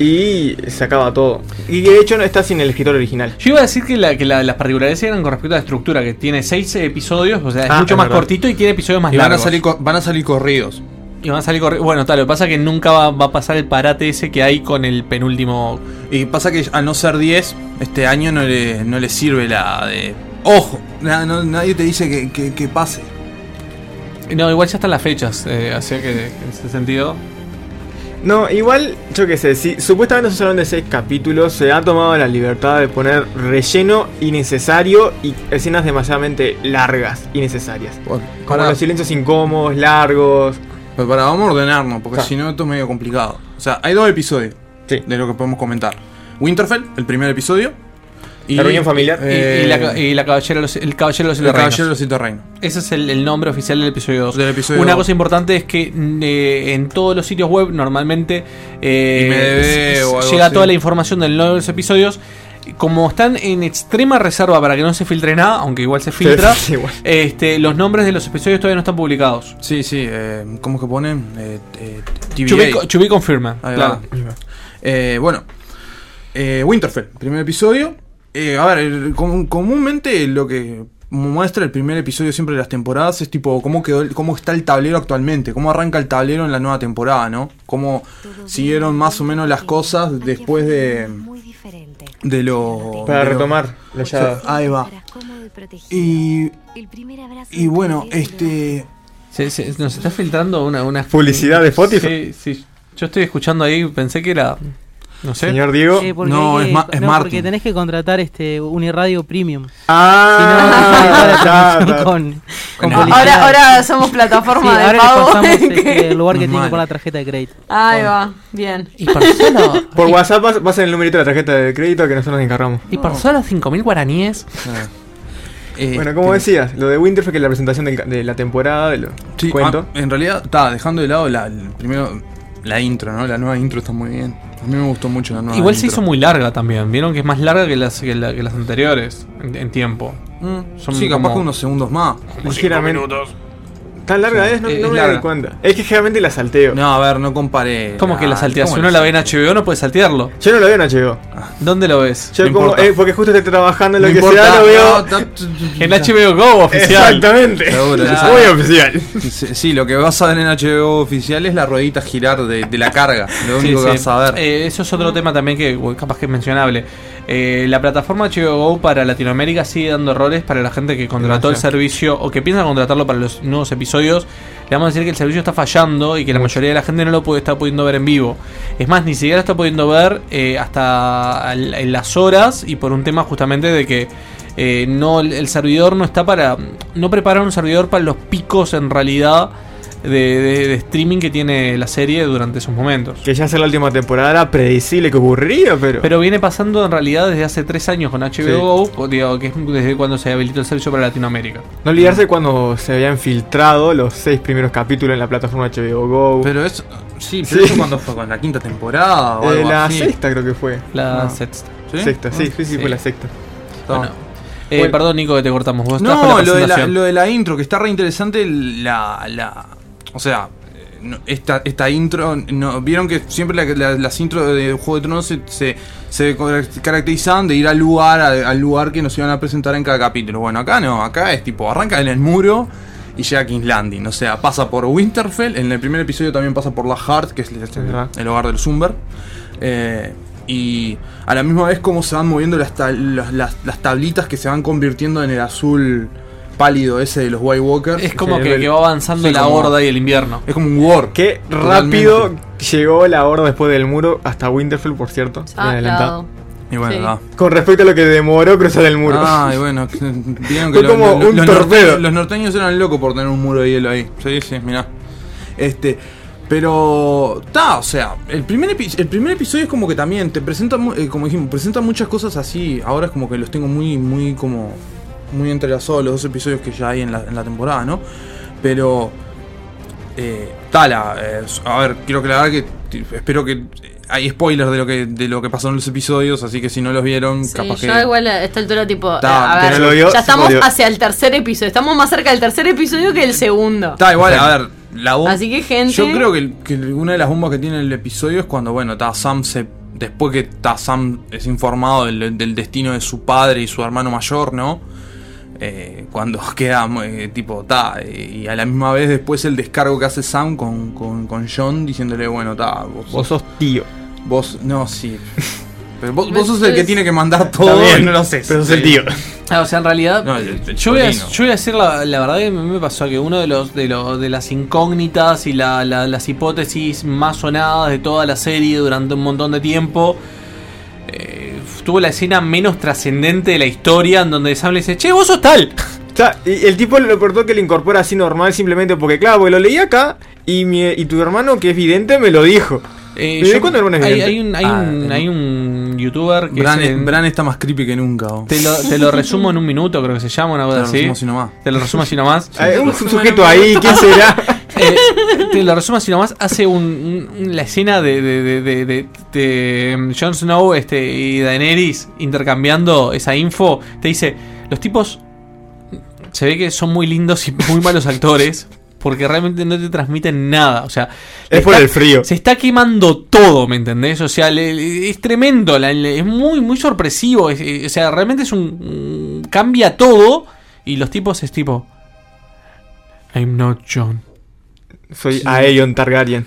Y se acaba todo. Y de hecho no está sin el escritor original. Yo iba a decir que, la- que la- las particularidades eran con respecto a la estructura, que tiene seis episodios, o sea, es Ah, mucho es más verdad. cortito y tiene episodios más Y van a, largos. salir, van a salir corridos. Y van a salir corri- Bueno, tal, lo que pasa es que nunca va, va a pasar el parate ese que hay con el penúltimo. Y pasa que al no ser 10, este año no le, no le sirve la de. ¡Ojo! Na- no- nadie te dice que, que- que pase. No, igual ya están las fechas, eh, así que en ese sentido. No, igual, yo qué sé, si supuestamente son solamente 6 capítulos, se ha tomado la libertad de poner relleno innecesario y escenas demasiadamente largas, innecesarias. Como para- los silencios incómodos, largos. Pero para, vamos a ordenarnos, porque si no, esto es medio complicado. O sea, hay dos episodios de lo que podemos comentar: Winterfell, el primer episodio. La reunión familiar. Y- y, la, y la caballero, de los- el Caballero de los El Siete Reinos. Caballero de los Siete Reinos. Ese es el, el nombre oficial del episodio 2. Del episodio Una cosa importante es que mm, eh, en todos los sitios web normalmente eh, IMDb s- o algo llega así. toda la información del nombre de los episodios. Como están en extrema reserva para que no se filtre nada, aunque igual se filtra, Sí, igual. este, los nombres de los episodios todavía no están publicados. Sí, sí, eh, ¿cómo que ponen? Eh, eh, TVA. To be co- to be confirmed, Ahí claro. Eh, bueno, eh, Winterfell, primer episodio. Eh, a ver, el- com- comúnmente lo que muestra el primer episodio siempre de las temporadas es tipo cómo quedó, el- cómo está el tablero actualmente, cómo arranca el tablero en la nueva temporada, ¿no? Cómo siguieron más o menos las cosas después de de lo Para de retomar lo Sí, ahí va. Y, y bueno, este... Se- se- nos está filtrando una, una ¿Publicidad de Spotify? Sí, sí. Yo estoy escuchando ahí, pensé que era. No sé. Señor Diego. Eh, porque No, es Ma- es no, Martin. porque tenés que contratar este Uniradio Premium. Ah, Si no, ta. con, con Ahora, ahora somos plataforma Sí, de ahora pago. pasamos que- este, el lugar que tiene poner la tarjeta de crédito. Ahí va, bien. Y por solo, Por WhatsApp vas, vas en el numerito de la tarjeta de crédito que nosotros nos encargamos. y por solo 5.000 guaraníes. Bueno, como decías, lo de Winterfell que es la presentación del ca- de la temporada, de lo Sí, cuento. ah, en realidad, está dejando de lado la, el- primero la intro, ¿no? La nueva intro está muy bien. A mí me gustó mucho la nueva Igual se hizo muy larga también. Vieron que es más larga que las, que la- que las anteriores en, en tiempo. Mm, Son sí, capaz que unos segundos más. Ligeramente. ¿Tan larga es? No, Es no me larga. doy cuenta. Es que generalmente la salteo. No, a ver, no comparé. ¿Cómo que la Ah, salteas? Si ¿cómo uno la la ve en HBO, no puede saltearlo. Yo no lo veo en HBO. ¿Dónde lo ves? Yo No como, eh, porque justo estoy trabajando en lo No que importa, sea, lo veo. no, En HBO Go oficial. Exactamente. Seguro, Muy oficial. Sí, sí, lo que vas a ver en HBO oficial es la ruedita girar de, de la carga. Lo Sí, único que sí. vas a ver. Eh, eso es otro tema también que capaz que es mencionable. Eh, la plataforma HBO Go para Latinoamérica sigue dando errores para la gente que contrató el servicio o que piensa contratarlo para los nuevos episodios. Le vamos a decir que el servicio está fallando y que la mayoría de la gente no lo puede estar pudiendo ver en vivo. Es más, ni siquiera está pudiendo ver eh, hasta al- en las horas y por un tema justamente de que eh, no el servidor no está para no prepararon un servidor para los picos en realidad de, de- de streaming que tiene la serie durante esos momentos. Que ya sea la última temporada era predecible que ocurriría, pero. Pero viene pasando en realidad desde hace tres años con HBO Sí. Go, o digo, que es desde cuando se habilitó el servicio para Latinoamérica. No olvidarse cuando se habían filtrado los seis primeros capítulos en la plataforma HBO Go. Pero eso. Sí, pero Sí. eso cuando fue con la quinta temporada o Eh, algo la así. sexta creo que fue. La Ah. sexta. ¿Sí? Sexta, sí, sí, sí, Sí. fue la sexta. Bueno, eh, Bueno. perdón, Nico, que te cortamos. Vos No, la lo de, la, presentación. lo de la intro, que está re interesante la. la o sea, eh, esta, esta intro. No, Vieron que siempre la- la- las intros de Juego de Tronos se, se, se caracterizaban de ir al lugar, a- al lugar que nos iban a presentar en cada capítulo. Bueno, acá no, acá es tipo, arranca en el muro y llega a King's Landing. O sea, pasa por Winterfell. En el primer episodio también pasa por la Heart, que es el, el hogar del Zumber. Eh, y a la misma vez como se van moviendo las, las- las tablitas que se van convirtiendo en el azul pálido ese de los White Walkers. Es como Sí, que, el- que va avanzando sí, la como- horda y el invierno. Es como un war. Qué Totalmente. rápido llegó la horda después del muro hasta Winterfell, por cierto. Ah, adelantado. claro. Y bueno, Sí. da. Con respecto a lo que demoró cruzar el muro. Ah, y bueno, que- vieron que Fue lo- como lo- un los, torpedo. norteños, los norteños eran locos por tener un muro de hielo ahí. Sí, sí, mirá. Este, pero, está, o sea, el primer, epi- el primer episodio es como que también te presenta, eh, como dijimos, presenta muchas cosas así. Ahora es como que los tengo muy, muy como, muy entrelazados los dos episodios que ya hay en la, en la temporada, ¿no? Pero, eh, Tala, eh, a ver, quiero aclarar que espero que hay spoilers de lo que de lo que pasó en los episodios, así que si no los vieron, Sí, capaz que yo igual a esta altura tipo, Ta, eh, a que ver, no lo vio, ya estamos hacia el tercer episodio, estamos más cerca del tercer episodio que del segundo. Está igual, a ver, la. Así que, gente- Yo creo que, que una de las bombas que tiene el episodio es cuando, bueno, ta, Sam se. Después que ta, Sam es informado del, del destino de su padre y su hermano mayor, ¿no? Eh, cuando queda eh, tipo, ta, y a la misma vez después el descargo que hace Sam con, con, con John diciéndole, bueno, ta, vos, Vos sos tío. Vos, no, sí. Pero vos, vos sos el que tiene que mandar todo Está bien, no lo sé. pero sos el tío. Ah, o sea, en realidad, No, el- el yo, voy a, yo voy a decir la, la verdad que a mí me pasó que uno de los de, los, de las incógnitas y la- la- las hipótesis más sonadas de toda la serie durante un montón de tiempo eh, tuvo la escena menos trascendente de la historia en donde Sam le dice, che, vos sos tal. O sea, y el tipo lo cortó que le incorpora así normal simplemente porque, claro, porque lo leí acá y, mi, y tu hermano, que es vidente, me lo dijo. Eh, ¿Y de yo- cuándo hermano es hay, vidente? hay un, hay, Ah, un, hay un youtuber que Bran, es Bran está más creepy que nunca. vos. te, lo, te lo resumo en un minuto, creo que se llama, una cosa Te lo así. resumo así nomás. Te lo resumo así nomás. Hay un sujeto ahí, ¿quién será? Eh, te lo resumo así nomás. Hace un, un- la escena de, de, de, de, de- de, um, Jon Snow este, y Daenerys intercambiando esa info. Te dice: Los tipos se ve que son muy lindos y muy malos actores. Porque realmente no te transmiten nada. O sea, Es por está- el frío. Se está quemando todo, ¿me entendés? O sea, le- le- es tremendo. la- le- es muy, muy sorpresivo. es- eh, o sea, realmente es un. cambia todo. Y los tipos es tipo. I'm not John. Soy Sí. Aeon Targaryen.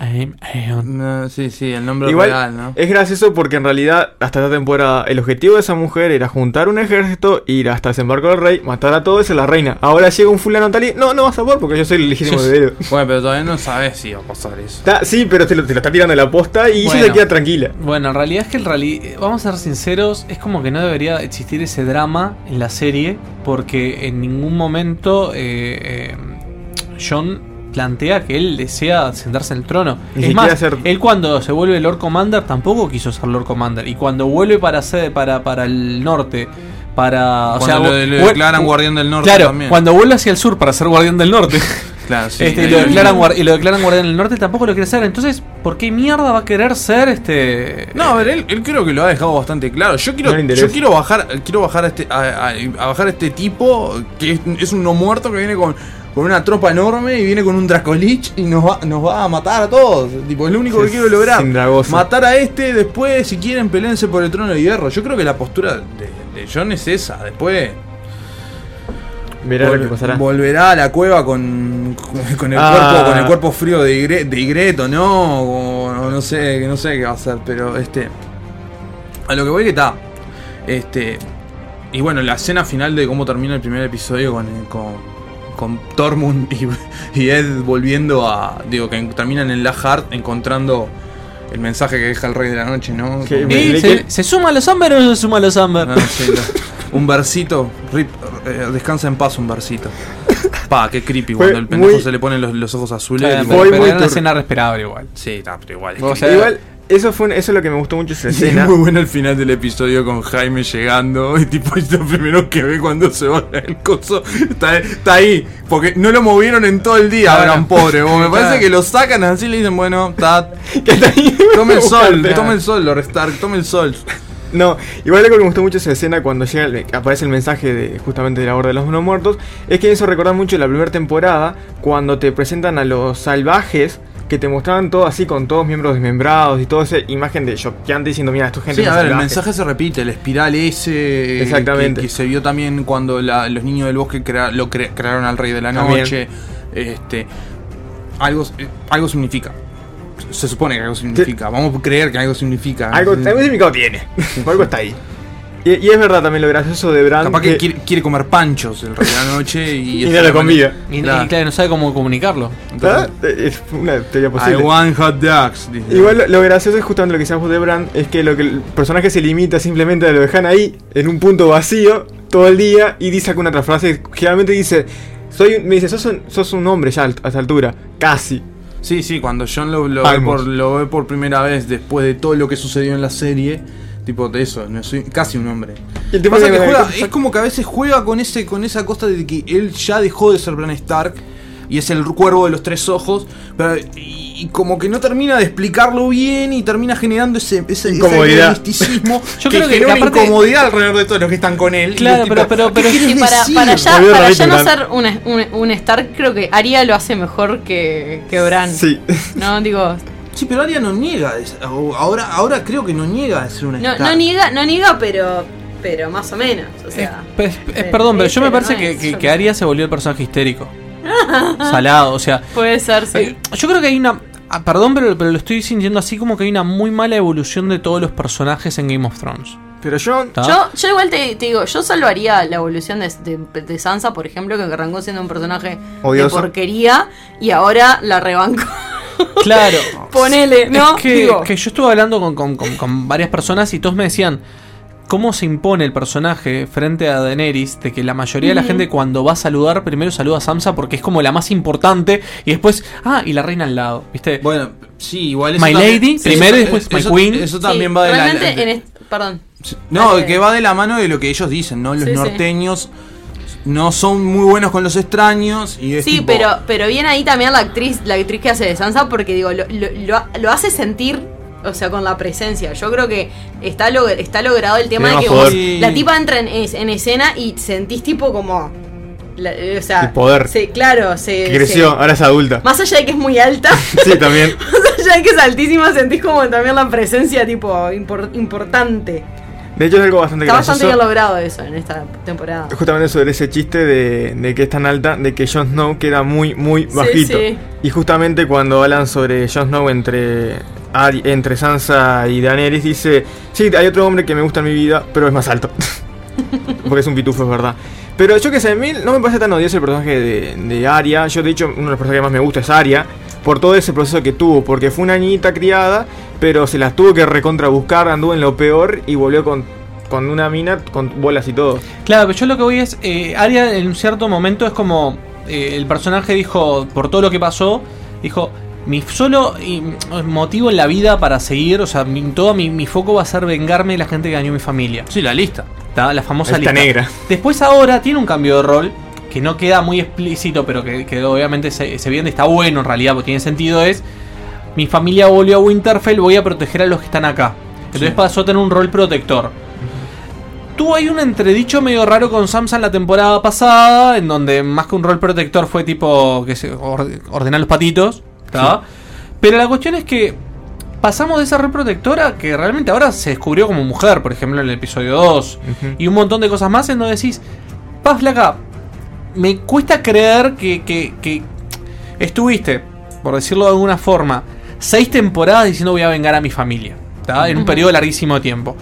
No, sí, sí, el nombre Igual real, ¿no? es gracioso porque en realidad hasta esta temporada el objetivo de esa mujer era juntar un ejército, ir hasta desembarco del rey, matar a todos y a la reina. Ahora llega un fulano tal y no, no vas a poder porque yo soy el legítimo heredero. Bueno, pero todavía no sabes si va a pasar eso. Está- sí, pero te lo, te lo está tirando la posta y ella Bueno. se queda tranquila. Bueno, en realidad es que el reali- vamos a ser sinceros, es como que no debería existir ese drama en la serie, porque en ningún momento eh, eh, John plantea que él desea sentarse en el trono. Ni es más, ser- él cuando se vuelve Lord Commander tampoco quiso ser Lord Commander. Y cuando vuelve para ser, para, para el norte, para. o Cuando sea, lo- declaran Guardián del Norte Claro, también. cuando vuelve hacia el sur para ser Guardián del Norte. Claro, sí. Este, y, lo declaran, y lo declaran Guardián del Norte tampoco lo quiere ser. Entonces, ¿por qué mierda va a querer ser este.? No, a ver, él, él creo que lo ha dejado bastante claro. Yo quiero, No yo quiero bajar, quiero bajar a este, a, a- a bajar a este tipo que es, es un no muerto que viene con, con una tropa enorme y viene con un Dracolich y nos va, nos va a matar a todos. Tipo, es lo único que quiero lograr. Matar a este, después, si quieren, peleense por el trono de hierro. Yo creo que la postura de, de John es esa. Después. Verá lo que pasará. Volverá a la cueva con, con, el Ah. cuerpo con el cuerpo frío de, Igre- de Igreto, ¿no? O, o no sé, no sé qué va a hacer, pero este. A lo que voy que está. Este. Y bueno, la escena final de cómo termina el primer episodio con, con, con Tormund y, y Ed volviendo a. Digo, que terminan en la Hard encontrando el mensaje que deja el Rey de la Noche, ¿no? Que- Como- ¿Y se, se suma a los Amber o no se suma a los Amber? Ah, sí, lo- un versito. Rip, eh, descansa en paz, un versito. Pa, qué creepy. Fue Cuando el pendejo muy- se le ponen los, los ojos azules. Tipo- pero- pero muy era una tur- escena respetable igual. Sí, está, pero igual. es O que- sea, Igual, eso fue eso es lo que me gustó mucho esa escena. muy bueno el final del episodio con Jaime llegando y tipo es lo primero que ve cuando se va el coso está, está ahí porque no lo movieron en todo el día Claro. Abraham pobre vos, me parece Claro. que lo sacan así y le dicen bueno está tome el sol tome el sol lo Stark tome el sol No, igual algo que me gustó mucho esa escena cuando llega el- aparece el mensaje de justamente de la Horda de los No Muertos, es que eso recordar mucho la primera temporada, cuando te presentan a los salvajes, que te mostraban todo así con todos miembros desmembrados y toda esa imagen de choqueante diciendo, mira, esto es gente Sí, a ver, el salvajes". mensaje se repite, el espiral ese eh, Exactamente. Que, que se vio también cuando la- los niños del bosque crea- lo cre- crearon al rey de la También. noche. Este, algo, eh, algo significa. Se supone que algo significa. Vamos a creer que algo significa. Algo, algún significado tiene, algo está ahí. Y, y es verdad también lo gracioso de Bran. Capaz que quiere, quiere comer panchos el rey de la noche y, Y no lo. Y, y Claro. no sabe cómo comunicarlo. ¿Ah? Es una teoría I posible. want hot dogs. dice. Igual lo, lo gracioso es justamente lo que decíamos de Bran, es que lo que el personaje se limita simplemente a lo dejan ahí, en un punto vacío, todo el día, y dice alguna otra frase, generalmente dice, soy me dice, sos un, sos un hombre ya a esta altura, casi. Sí, sí, cuando John lo, lo ve por, lo ve por primera vez después de todo lo que sucedió en la serie, tipo de eso, no soy casi un hombre. El Pasa que juega- es como que a veces juega con ese con esa cosa de que él ya dejó de ser Bran Stark y es el cuervo de los tres ojos, pero y, y como que no termina de explicarlo bien y termina generando ese, ese Incomodidad. ese misticismo Yo que creo que genera aparte- incomodidad alrededor de todos los que están con él. Claro, es pero- tipo, pero- pero- ¿qué querés Sí, para, decir? para ya, para ya no ser un, un, un Stark, creo que Arya lo hace mejor que, que Bran. Sí. No, digo, Sí, pero Arya no niega, es- ahora, ahora creo que no niega de ser una no, Stark. no niega, no niega, pero, pero más o menos. O sea, pe- perdón, pero yo me parece que, que, que Arya se volvió el personaje histérico. Salado, o sea. Puede ser, sí. eh, yo creo que hay una. ah, Perdón, pero, pero lo estoy sintiendo así como que hay una muy mala evolución de todos los personajes en Game of Thrones. Pero yo... Yo, yo igual te, te digo, yo salvaría la evolución de, de- de Sansa, por ejemplo, que arrancó siendo un personaje Odioso. de porquería y ahora la rebanco. Claro. Ponele, ¿no? Es que, Digo. que yo estuve hablando con, con- con- con varias personas y todos me decían cómo se impone el personaje frente a Daenerys, de que la mayoría de la gente cuando va a saludar primero saluda a Sansa porque es como la más importante y después, ah, y la reina al lado, ¿viste? Bueno, sí, igual eso My también- Lady, eso- primero y después eso- My Queen. Eso Sí, también va de la. est- Perdón. No, Dale. que va de la mano de lo que ellos dicen, ¿no? Los Sí, sí. norteños no son muy buenos con los extraños y es Sí, tipo- pero, pero viene ahí también la actriz, la actriz que hace de Sansa, porque digo, lo, lo- lo- lo hace sentir, o sea, con la presencia. Yo creo que está, log- está logrado el tema Tiene de que vos- la tipa entra en, es- en escena y sentís tipo como. la- eh, o sea, El poder. se- claro, se. Que creció, se- ahora es adulta. más allá de que es muy alta, Sí, también. más allá de que es altísima, sentís como también la presencia tipo impor- importante. De hecho es algo bastante Está bastante bien logrado eso en esta temporada. Justamente sobre ese chiste de, de que es tan alta, de que Jon Snow queda muy, muy bajito. sí. Y justamente cuando hablan sobre Jon Snow entre, entre Sansa y Daenerys, dice: Sí, hay otro hombre que me gusta en mi vida, pero es más alto. Porque es un pitufo, es verdad. Pero yo que sé, a mí no me parece tan odioso el personaje de, de Arya. Yo, de hecho, uno de los personajes que más me gusta es Arya. Por todo ese proceso que tuvo. Porque fue una niñita criada, pero se las tuvo que recontra buscar, anduvo en lo peor y volvió con, con una mina con bolas y todo. Claro, pero yo lo que voy es. Eh, Arya en un cierto momento es como. eh, el personaje dijo, por todo lo que pasó, dijo. Mi solo mm, motivo en la vida para seguir, o sea, mi, todo mi, mi foco va a ser vengarme de la gente que dañó mi familia. Sí, la lista. ¿Tá? La famosa lista lista. negra. Después ahora tiene un cambio de rol que no queda muy explícito, pero que, que obviamente se, se viene, está bueno en realidad, porque tiene sentido, es mi familia volvió a Winterfell, voy a proteger a los que están acá. Entonces Sí. pasó a tener un rol protector. Tuvo ahí un entredicho medio raro con Samsa en la temporada pasada, en donde más que un rol protector fue tipo que se or- ordenar los patitos. ¿Tá? Pero la cuestión es que pasamos de esa rol protectora que realmente ahora se descubrió como mujer, por ejemplo, en el episodio 2, y un montón de cosas más en donde decís, paz flaca, me cuesta creer que, que- que estuviste, por decirlo de alguna forma, seis temporadas diciendo voy a vengar a mi familia, ¿tá? en un periodo larguísimo de tiempo.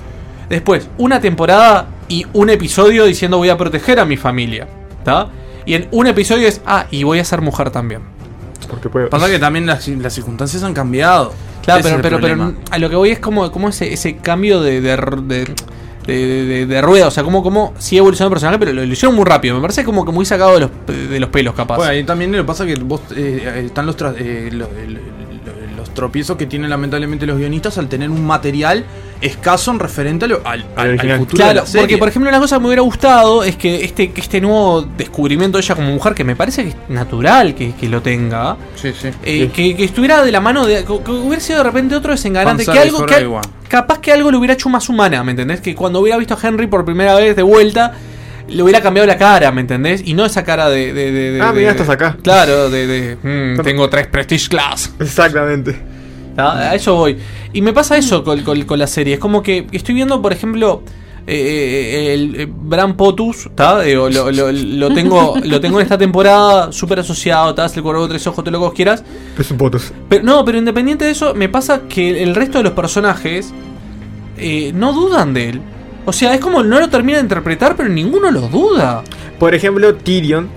Después, una temporada y un episodio diciendo voy a proteger a mi familia, ¿tá? Y en un episodio es, ah, y voy a ser mujer también. Porque puede. Pasa que también las, las circunstancias han cambiado. Claro, Ese pero, pero, pero a lo que voy es como, como ese, ese cambio de, de, de, de- de- de rueda. O sea, como, como sí evolucionó el personaje, pero lo, lo hicieron muy rápido. Me parece como que muy sacado de los, de los pelos, capaz. Bueno, y también lo que pasa es que vos eh, están los, tra- eh, los tropiezos que tienen lamentablemente los guionistas al tener un material escaso en referente a lo- al, al- al futuro de Claro, la serie. porque por ejemplo una cosa que me hubiera gustado es que este, que este nuevo descubrimiento de ella como mujer, que me parece que es natural que, que lo tenga, Sí, sí. eh, que, que estuviera de la mano de. Que hubiera sido de repente otro desenganante. Que algo. Que, capaz que algo lo hubiera hecho más humana, ¿me entendés? Que cuando hubiera visto a Henry por primera vez de vuelta, le hubiera cambiado la cara, ¿me entendés? Y no esa cara de. de, de- de- Ah, mirá, de- estás acá. Claro, de. de, mm, tengo tres Prestige Class. Exactamente. ¿tá? A eso voy. Y me pasa eso con, con- con la serie. Es como que estoy viendo, por ejemplo. eh, el, eh, Bran Potus, ¿tá? Digo, lo, lo- lo tengo, lo tengo en esta temporada súper asociado, ¿tá? El cuervo de tres ojos, todo lo que vos quieras. Es un potos. Pero, no, pero independiente de eso, me pasa que el resto de los personajes eh, no dudan de él. O sea, es como no lo termina de interpretar, pero ninguno lo duda. Por ejemplo, Tyrion,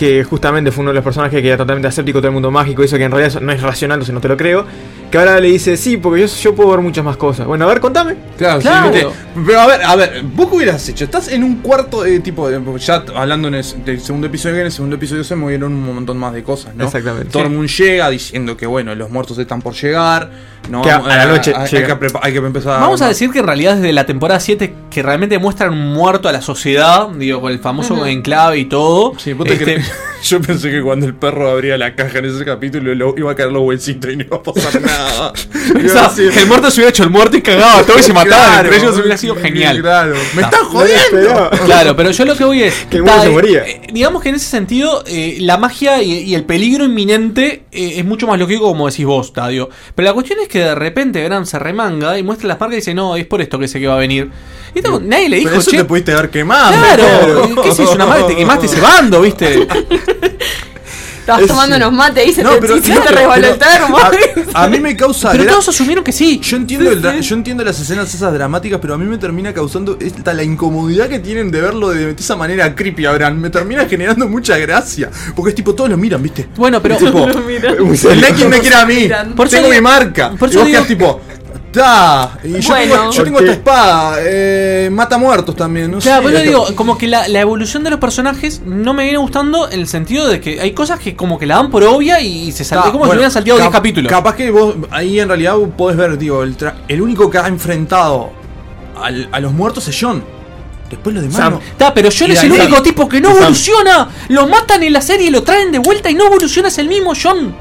que justamente fue uno de los personajes que era totalmente escéptico todo el mundo mágico, eso que en realidad no es racional, o sea, no te lo creo. Que ahora le dice, sí, porque yo, yo puedo ver muchas más cosas. Bueno, a ver, contame. Claro, Claro. sí. Pero a ver, a ver, vos qué hubieras hecho. Estás en un cuarto de tipo, de- ya hablando en el, del segundo episodio, que en el segundo episodio se movieron un montón más de cosas, ¿no? Exactamente. Tormund llega diciendo que bueno, los muertos están por llegar. No, Que a- a la noche hay, llega. que hay que empezar Vamos a decir que en realidad desde la temporada 7 que realmente muestran un muerto a la sociedad, digo, con el famoso enclave y todo. Sí, vos te Este, crees- Yo pensé que cuando el perro abría la caja en ese capítulo lo- iba a caer los huesitos y no iba a pasar nada. Pensaba, el muerto se hubiera hecho el muerto y cagaba a todos y se mataban Claro, entre ellos hubiera sido genial. Claro. ¡Me Está. están jodiendo! Claro, pero yo lo que voy es. Que el muerto está, se moría. eh, digamos que en ese sentido, eh, la magia y, y el peligro inminente eh, es mucho más lógico, como decís vos, Tadio. Pero la cuestión es que de repente Bran se remanga y muestra las marcas y dice: No, es por esto que sé que va a venir. Y esto, nadie le dijo, Pero eso che. te pudiste haber quemado. Claro, ¿qué se hizo una madre? Te quemaste ese bando, ¿viste? Estabas tomando unos mates y se No, te, pero- se te no, resbaló el termo. A, a mí me causa. Pero todos asumieron que sí. Yo entiendo, el yo entiendo las escenas esas dramáticas, pero a mí me termina causando esta, la incomodidad que tienen de verlo de, esa manera creepy, Abraham. Me termina generando mucha gracia. Porque es tipo, todos lo miran, ¿viste? Bueno, pero. Es tipo, Lo miran. el Nekin me quiere a mí. Por tengo mi marca. por y eso vos digo- quedás tipo. Ta, y yo Bueno. tengo, yo tengo esta espada, eh, mata muertos también, no Claro, sé. por eso digo, como que la, la evolución de los personajes no me viene gustando en el sentido de que hay cosas que como que la dan por obvia y se salta Ta, como si bueno, hubieran salteado 10 cap- capítulos. Capaz que vos ahí en realidad vos podés ver, digo, el, tra- el único que ha enfrentado al- a los muertos es John. Después los demás. Ta, pero John Y es el único tipo que no Sam. evoluciona. Lo matan en la serie y lo traen de vuelta y no evoluciona, es el mismo John.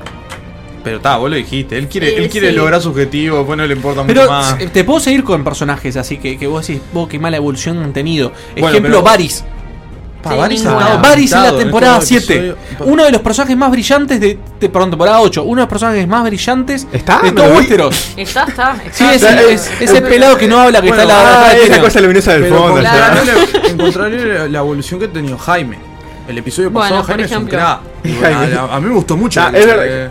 Pero está, vos lo dijiste. Él quiere, Sí, él quiere sí. lograr su objetivo, pues no le importa Pero mucho más. eh, te puedo seguir con personajes así que, que vos decís, vos qué mala evolución han tenido. Bueno, Ejemplo, Varys. Pa, Varys en la en temporada todo 7. episodio. Uno de los personajes más brillantes de, de- Perdón, temporada 8. Uno de los personajes más brillantes ¿Está? de ¿Me todo? Westeros. Está, está. Sí, está. es, es- ese pelado que no habla, que Bueno, está la, ah, esa cosa luminosa del fondo. contrario, está. la- en contrario la, la evolución que ha tenido Jaime. El episodio Bueno, pasado, por Jaime es un crack. Bueno, a, a mí me gustó mucho. Ah, el- es verdad. eh,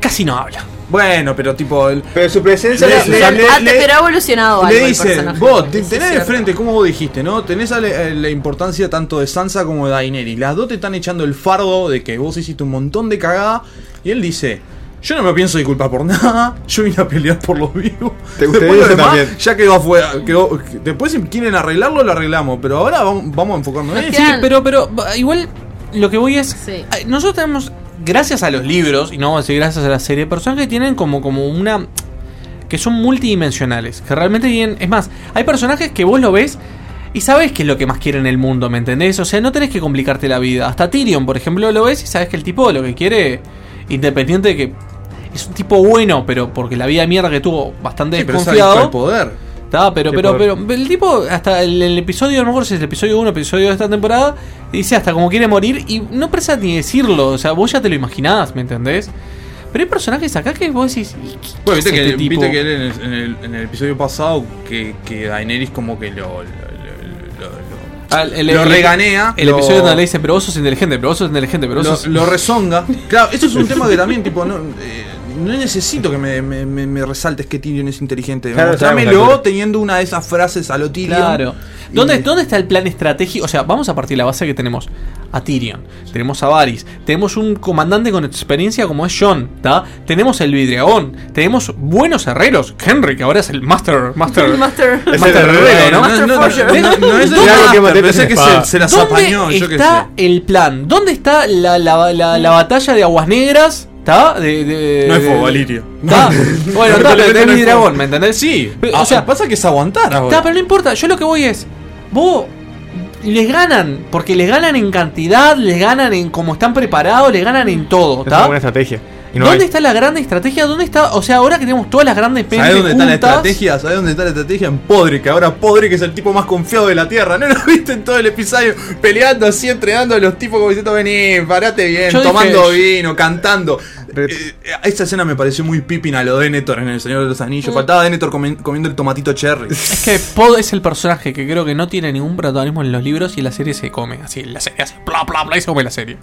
Casi no habla. bueno, pero tipo. el- Pero su presencia Le- Pero, le- le- pero ha evolucionado algo Le dice, vos, tenés de frente, como vos dijiste, ¿no? Tenés a la, importancia tanto de Sansa como de Daenerys. Las dos te están echando el fardo de que vos hiciste un montón de cagada. Y él dice, yo no me pienso disculpar por nada, yo vine a pelear por los vivos. Te Después gustaría lo demás también. ya quedó afuera. quedó- después si quieren arreglarlo, lo arreglamos. Pero ahora vamos, vamos a enfocarnos en eso. Sí, pero, pero igual lo que voy es. Sí. Nosotros tenemos, gracias a los libros, y no vamos a decir gracias a la serie, personajes que tienen como, como una. que son multidimensionales. Que realmente tienen. Es más, hay personajes que vos lo ves. Y sabes qué es lo que más quiere en el mundo, ¿me entendés? O sea, no tenés que complicarte la vida. Hasta Tyrion, por ejemplo, lo ves y sabes que el tipo lo que quiere, independiente de que es un tipo bueno, pero porque la vida de mierda que tuvo bastante Sí, pero es desconfiado. adicto al poder. Pero, pero, pero, el tipo, hasta el, el episodio, a lo mejor si es el episodio 1, episodio de esta temporada, dice hasta como quiere morir y no precisa ni decirlo, o sea, vos ya te lo imaginás, ¿me entendés? Pero hay personajes acá que vos decís, ¿y qué- Bueno, viste, que, este tipo? viste que él en el, en el- en el episodio pasado que, que Daenerys como que lo, lo, lo- lo- Ah, el, reganea, El episodio donde le dice, pero vos sos inteligente, pero vos sos inteligente, pero vos lo, sos... lo rezonga. Claro, eso es un tema que también, tipo, no, eh, no necesito que me, me, me- me resaltes que Tyrion es inteligente. Claro, Mostrámelo teniendo una de esas frases a lo Tyrion. Claro. Y- ¿Dónde, ¿Dónde está el plan estratégico? O sea, vamos a partir de la base que tenemos a Tyrion, tenemos a Varys, tenemos un comandante con experiencia como es John, ¿tá? Tenemos el vidriagón, tenemos buenos herreros, Henry, que ahora es el Master, Master, Master. Es Master el herrero, ¿no? No, no, no, no, no es ¿Dónde- algo que que maté, maté pensé que se, se las ¿Dónde apañó, yo qué está sé. el plan? ¿Dónde está la, la, la, la batalla de Aguas Negras? ¿Está? De, de- No hay de- fuego, Valirio. ¿Tá? Bueno, está, pero tenés vidriagón, fuego. ¿me entendés? Sí, Pero, ah, o sea, pasa que es aguantar ahora. Está, pero no importa, yo lo que voy es. Vos les ganan, porque les ganan en cantidad, les ganan en cómo están preparados, les ganan en todo, Es una ¿está? buena estrategia. Y no ¿Dónde hay. está la gran estrategia? ¿Dónde está? O sea, ahora que tenemos todas las grandes ¿Sabes pentes dónde está la juntas, estrategia? ¿Sabes dónde está la estrategia? En Podrick, ahora Podrick es el tipo más confiado de la Tierra. ¿No lo viste en todo el episodio? Peleando así, entrenando a los tipos como diciendo, vení, parate bien, Yo tomando dije- vino, cantando. Eh, eh, esta escena me pareció muy Pippin a lo de Denethor en El Señor de los Anillos. Mm. Faltaba Denethor comi- comiendo el tomatito cherry. Es que Pod es el personaje que creo que no tiene ningún protagonismo en los libros y la serie se come. Así, la serie hace bla bla bla y se come la serie.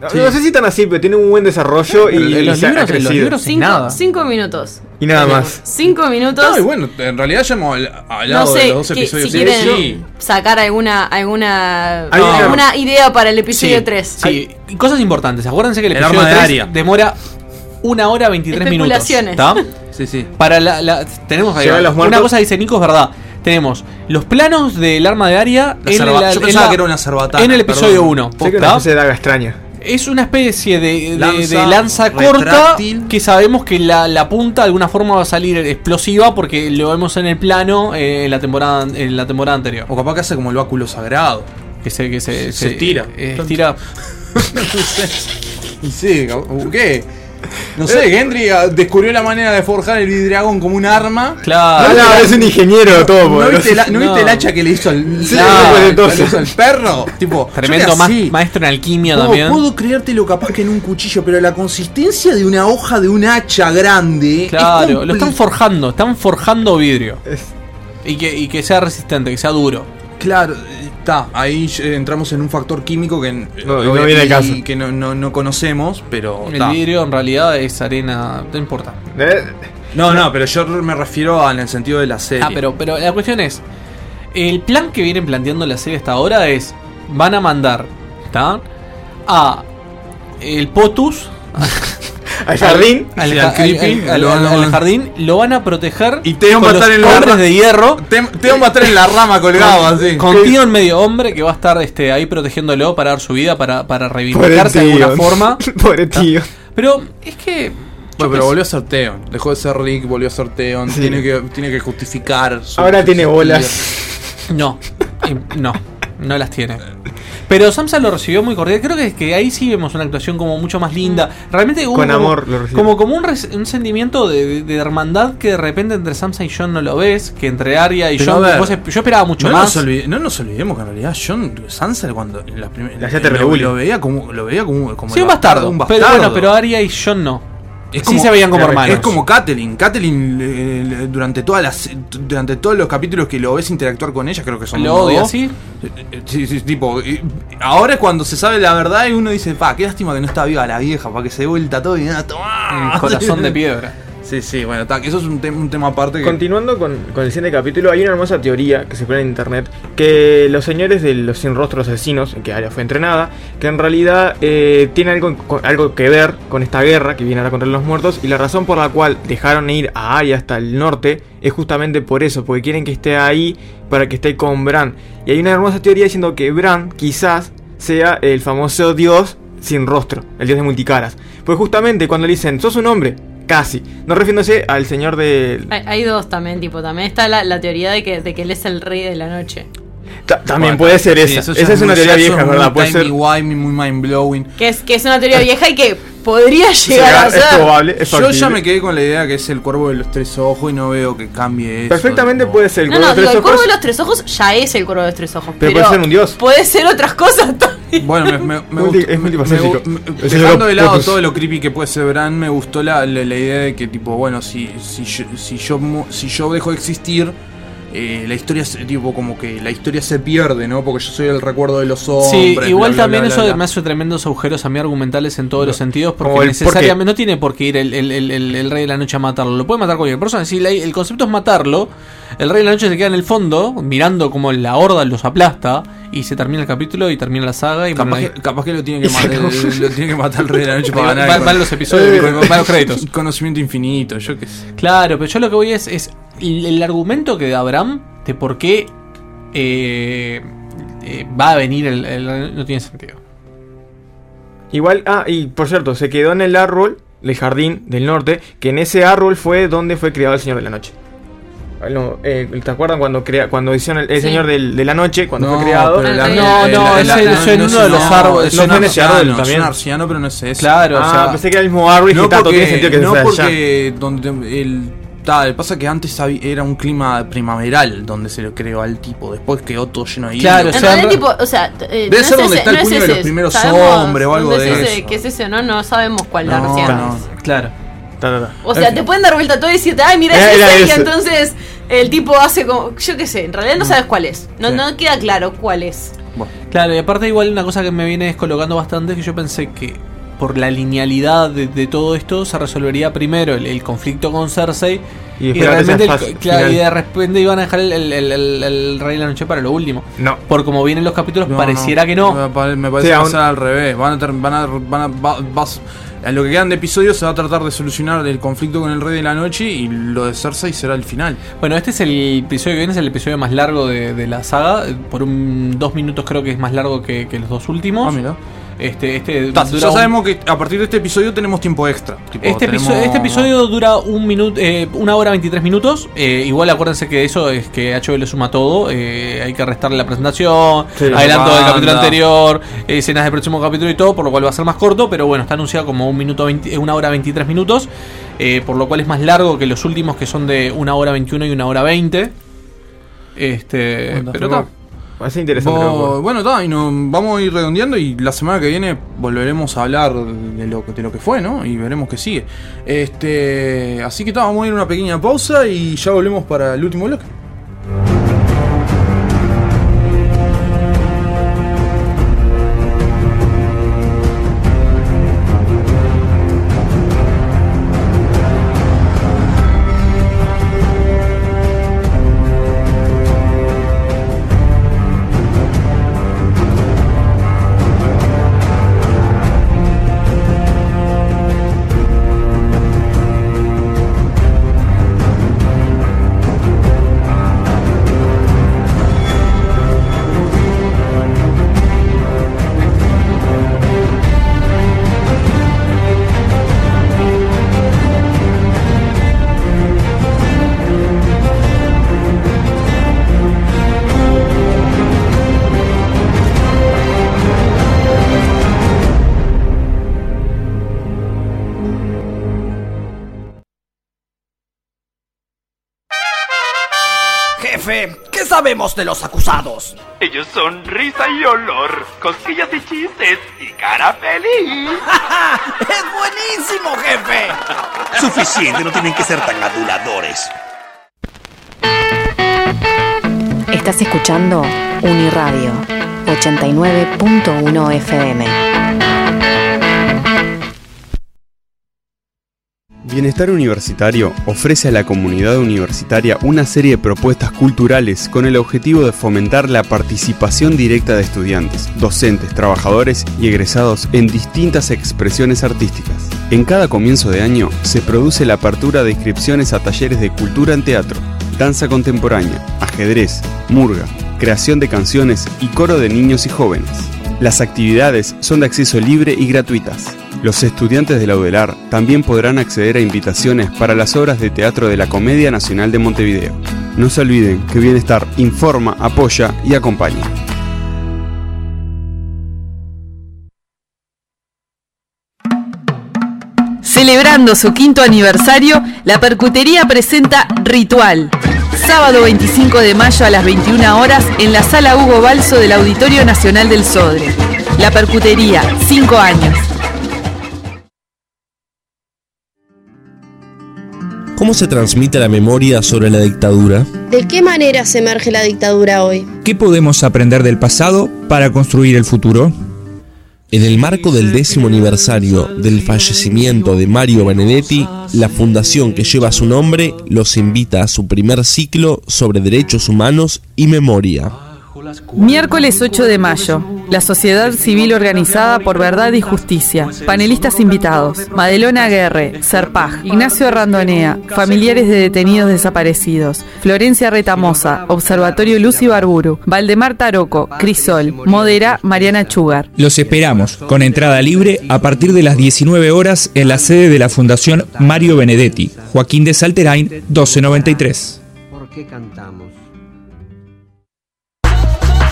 No, no sé si tan así, pero tiene un buen desarrollo y, en los y se ha libros- en los crecido. libros- Cinco, nada. cinco minutos. Y nada más. Cinco minutos. No, y bueno, en realidad ya hemos habl- hablado No de sé los dos que- episodios. si de quieren sí. sacar alguna alguna una- alguna idea para el episodio Sí, 3. Sí, y cosas importantes. Acuérdense que el El episodio arma de 3 Arya. demora una hora 23 minutos. Especulaciones. ¿Está? Sí, sí. Para la, la- tenemos ahí, los una cosa que dice Nico es verdad. Tenemos los planos del arma de Aria La en, la- yo en pensaba la- que era una cerbatana, en el episodio perdón. 1. Sé que una especie de daga extraña. Es una especie de, de- Lanza de lanza corta que sabemos que la, la punta de alguna forma va a salir explosiva porque lo vemos en el plano eh, en la temporada en la temporada anterior. O capaz que hace como el báculo sagrado. Que se, que se, Se tira. eh, estira. Sí, ¿qué? No sé, Gendry ah, descubrió la manera de forjar el vidriagón como un arma. Claro. Ah, no, es un ingeniero todo, ¿No viste, la- ¿no No. viste el hacha que le hizo al, Sí, Claro, le entonces. hizo al perro? Tipo, Tremendo ma- maestro en alquimia Puedo, también. puedo creértelo capaz que en un cuchillo, pero la consistencia de una hoja de un hacha grande. es Claro, lo están forjando, están forjando vidrio. Es- Y que, y que sea resistente, que sea duro. Claro, está. Ahí entramos en un factor químico que, eh, No, no obvia- viene al y caso. que no, no- no conocemos, pero. El ta. vidrio en realidad es arena, no importa. Eh, No, no, pero yo me refiero a- en el sentido de la serie. Ah, pero, pero la cuestión es, el plan que vienen planteando la serie hasta ahora es, van a mandar, ¿está? A el Potus Al jardín. al, Sí, al creepy, al- al- lo van a- al- al jardín, lo van a proteger Y Theon con va a los estar en la hombres ra- de hierro. Te- Teo va a estar en la rama colgado así. Con Tion medio hombre que va a estar este, ahí protegiéndolo para dar su vida, para, para reivindicarse de alguna forma. Pobre tío. Pero es que. Bueno, pero volvió a ser Theon. Dejó de ser Rick, volvió a ser Theon. Sí. Tiene, que, tiene que justificar su. Ahora tiene bolas. No, eh, no. No las tiene. Pero Samsa lo recibió muy cordial. Creo que, que ahí sí vemos una actuación como mucho más linda. Realmente hubo Con como- amor lo recibió. Como, como un, res- un sentimiento de, de- hermandad que de repente entre Samsa y John no lo ves. Que entre Arya y Pero John. ver, vos yo esperaba mucho no más. Nos olvide- no nos olvidemos que en realidad John Sansa cuando en la lo, lo veía como lo veía como, como Sí, un bastardo. un Pero bastardo. bueno, pero Arya y John no. Es sí se veían como hermanos. Es como Catelyn. Catelyn eh, le- durante todas las durante todos los capítulos que lo ves interactuar con ella, creo que son Lo odia, dos. ¿sí? Eh, Sí, sí, tipo, ahora es cuando se sabe la verdad y uno dice, pa, qué lástima que no está viva la vieja, para que se vuelta todo y nada, corazón de piedra. Sí, sí, bueno, ta, eso es un, tem- un tema aparte que Continuando con, con el siguiente capítulo, hay una hermosa teoría que se pone en internet que los señores de los sin rostros asesinos, en que Arya fue entrenada, que en realidad eh, tienen algo, con- algo que ver con esta guerra que viene ahora contra los muertos y la razón por la cual dejaron ir a Arya hasta el norte es justamente por eso, porque quieren que esté ahí para que esté con Bran. Y hay una hermosa teoría diciendo que Bran quizás sea el famoso dios sin rostro, el dios de multicaras. Pues justamente cuando le dicen, sos un hombre, casi, no refiriéndose al señor de, Hay, hay dos también, tipo, también está la, la teoría de que, de que él es el rey de la noche. Ta- también Bueno, puede ser sí, esa. esa es una teoría vieja, es ¿verdad? Puede ser. timey-wimey, muy mind blowing. Que es, que es una teoría vieja y que podría llegar a ser. Yo ya me quedé con la idea que es el cuervo de los tres ojos y no veo que cambie eso. Perfectamente puede ser el No, cuervo no, de digo, tres el cuervo ojos. de los tres ojos ya es el cuervo de los tres ojos. Pero Pero, puede ser un dios. Puede ser otras cosas también. Bueno, me, me, me Multi- gustó- es me- multifacético. me- me- Es dejando de lado todo lo creepy que puede ser Bran, me gustó la, la, la idea de que, tipo, bueno, si, si, yo, si, yo, si yo dejo de existir, eh, la historia, se- tipo, como que la historia se pierde, ¿no? Porque yo soy el recuerdo de los hombres. Sí, igual bla, también bla, eso me hace tremendos agujeros a mí argumentales en todos los sentidos, porque necesariamente no tiene por qué ir el, el- el- rey de la noche a matarlo, lo puede matar cualquier persona. Si la- el concepto es matarlo, el rey de la noche se queda en el fondo, mirando como la horda los aplasta, y se termina el capítulo y termina la saga. Y Capaz que, capaz que lo tiene que, matar, lo tiene que matar el rey de la noche para ganar. van- van los episodios, van- van los créditos. Conocimiento infinito, yo qué sé. Claro, pero yo lo que voy es, es el, el argumento que da Abraham de por qué eh, eh, va a venir el, el- no tiene sentido. Igual, ah, y por cierto, se quedó en el árbol del jardín del norte, que en ese árbol fue donde fue creado el Señor de la Noche. Ah, no, eh, ¿Te acuerdan cuando crea, cuando hicieron el, el Sí. Señor del- de la Noche, cuando No, fue creado? pero la- No, el- no, el- ese- el- ese en no, uno de los no, árboles. es No en ese árbol es también. un arciano, pero no es ese. Claro, o ah, sea, pensé que era el mismo árbol y No dije, "Tato, porque, tiene sentido que no sea allá". porque donde el tal, pasa que antes era un clima primaveral donde se lo creó al tipo, después quedó todo lleno de hielo. Claro, En o sea, realidad, tipo, o sea, eh, Debe no ser es donde ese- está el no es puño de los ese. primeros Sabemos hombres o algo dónde de es ese, eso. ¿Qué es ese? No, no sabemos cuál No, es. no. Claro. Ta, ta, ta. O sea, te pueden dar vuelta todo y decirte, ay, mira, Era- es era ese, y ese. entonces el tipo hace como, yo qué sé, en realidad no sabes cuál es. No, Sí. no queda claro cuál es. Claro, y aparte igual una cosa que me viene descolocando bastante es que yo pensé que por la linealidad de, de todo esto se resolvería primero el, el conflicto con Cersei Y y, realmente el- claro, y de repente iban a dejar el, el- el- el- el Rey de la Noche para lo último. No. Por como vienen los capítulos No, pareciera no. que no. Me pare- Me parece Sí, que aún- ser al revés. Van a, ter- van a, van a- va- vas- en lo que quedan de episodios se va a tratar de solucionar el conflicto con el Rey de la Noche y lo de Cersei será el final. Bueno, este es el episodio que viene, es el episodio más largo de, de la saga. Por un dos minutos creo que es más largo que, que los dos últimos. Ah, mira. Este, este Ta, ya un- sabemos que a partir de este episodio tenemos tiempo extra. Tipo, Este, tenemos- episodio, este episodio dura un minuto, eh, una hora 23 minutos. Eh, igual acuérdense que eso es que HBO le suma todo. eh, hay que restarle la presentación, Sí. adelanto del capítulo anterior, eh, escenas del próximo capítulo y todo, por lo cual va a ser más corto. Pero bueno, está anunciado como un minuto 20 eh, una hora 23 minutos. eh, por lo cual es más largo que los últimos que son de una hora 21 y una hora 20. Este, pero no, está. Parece interesante. Bo- loco. bueno, ta, y nos vamos a ir redondeando y la semana que viene volveremos a hablar de lo, de lo que fue, ¿no? Y veremos qué sigue. Este, así que ta, vamos a ir a una pequeña pausa y ya volvemos para el último bloque. Sabemos de los acusados? Ellos son risa y olor, cosquillas y chistes y cara feliz. ¡Es buenísimo, jefe! Suficiente, no tienen que ser tan aduladores. Estás escuchando Uniradio 89.1 FM. Bienestar Universitario ofrece a la comunidad universitaria una serie de propuestas culturales con el objetivo de fomentar la participación directa de estudiantes, docentes, trabajadores y egresados en distintas expresiones artísticas. En cada comienzo de año se produce la apertura de inscripciones a talleres de cultura en teatro, danza contemporánea, ajedrez, murga, creación de canciones y coro de niños y jóvenes. Las actividades son de acceso libre y gratuitas. Los estudiantes de la UDELAR también podrán acceder a invitaciones para las obras de teatro de la Comedia Nacional de Montevideo. No se olviden que Bienestar informa, apoya y acompaña. Celebrando su quinto aniversario, la Percutería presenta Ritual. Sábado 25 de mayo a las 21 horas en la Sala Hugo Balso del Auditorio Nacional del Sodre. La Percutería, 5 años. ¿Cómo se transmite la memoria sobre la dictadura? ¿De qué manera se emerge la dictadura hoy? ¿Qué podemos aprender del pasado para construir el futuro? En el marco del décimo aniversario del fallecimiento de Mario Benedetti, la fundación que lleva su nombre los invita a su primer ciclo sobre derechos humanos y memoria. Miércoles 8 de mayo. La Sociedad Civil Organizada por Verdad y Justicia. Panelistas invitados. Madelona Guerre, Serpaj, Ignacio Randonea, familiares de detenidos desaparecidos. Florencia Retamosa, Observatorio Luz y Barburu. Valdemar Taroco, Crisol. Modera Mariana Chugar. Los esperamos, con entrada libre, a partir de las 19 horas en la sede de la Fundación Mario Benedetti, Joaquín de Salterain, 1293. ¿Por qué cantamos?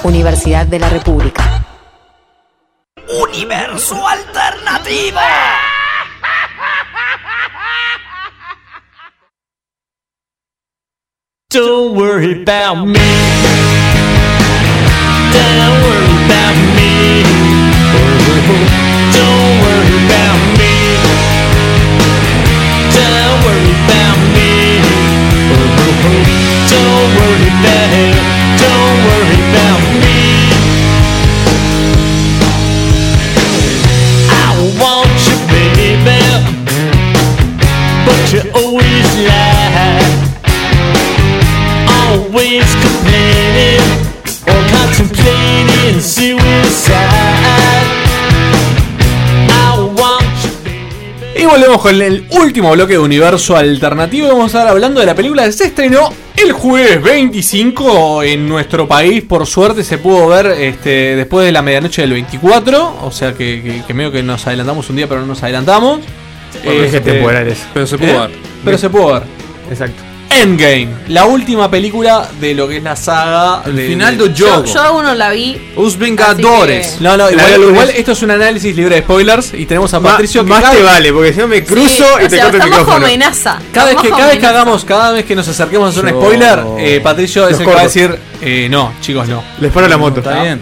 Universidad de la República. Universo alternativo. Don't worry about me. Don't worry about me. Volvemos con el último bloque de Universo Alternativo. Vamos a estar hablando de la película que se estrenó el jueves 25 en nuestro país. Por suerte se pudo ver este, después de la medianoche del 24. O sea que, que, que medio que nos adelantamos un día, pero no nos adelantamos. Por viajes Este, temporales. Pero se pudo ver. Pero se pudo ver. Exacto. Endgame, la última película de lo que es la saga. El de- final de- do Yo, jogo. yo aún no la vi. Así Vengadores. que- No, no, igual, esto es un análisis libre de spoilers y tenemos a Ma- Patricio que más cada- te vale, porque si no me cruzo Sí, y o te sea, corto el micrófono. amenaza. Cada vez, que, cada vez que hagamos, cada vez que nos acerquemos a hacer un spoiler, eh, Patricio es el que va a corto. decir, eh, no, chicos, no. Les paro la moto. Está bien.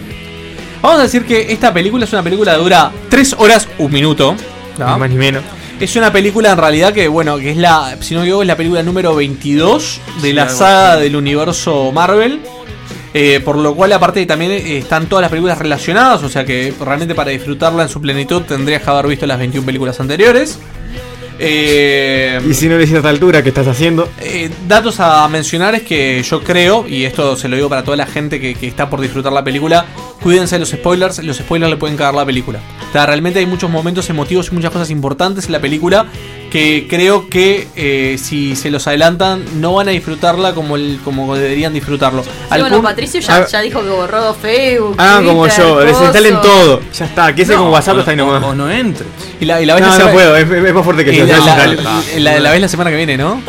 Vamos a decir que esta película es una película que dura 3 horas, un minuto. ¿no? Ni más ni menos. Es una película en realidad que, bueno, que es la, si no me equivoco, es la película número 22 de Sí, la saga así. del universo Marvel. Eh, por lo cual, aparte, también eh, están todas las películas relacionadas. O sea que realmente para disfrutarla en su plenitud tendrías que haber visto las 21 películas anteriores. Eh, Y si no le hiciste a esta altura, ¿qué estás haciendo? eh, datos a mencionar es que yo creo, y esto se lo digo para toda la gente que, que está por disfrutar la película, cuídense de los spoilers, los spoilers le pueden cagar la película. O sea, realmente hay muchos momentos emotivos y muchas cosas importantes en la película que creo que eh, si se los adelantan no van a disfrutarla como, el, como deberían disfrutarlo. Sí, Al bueno, Patricio ya, Ah. ya dijo que borró Facebook. Ah, como yo, desinstalen todo. Ya está, que ese No, con WhatsApp o- está ahí nomás. O no entres. y la, y la la No, semana- puedo, es, es más fuerte que y yo. la, ya la- la- la ves la semana que viene, ¿no?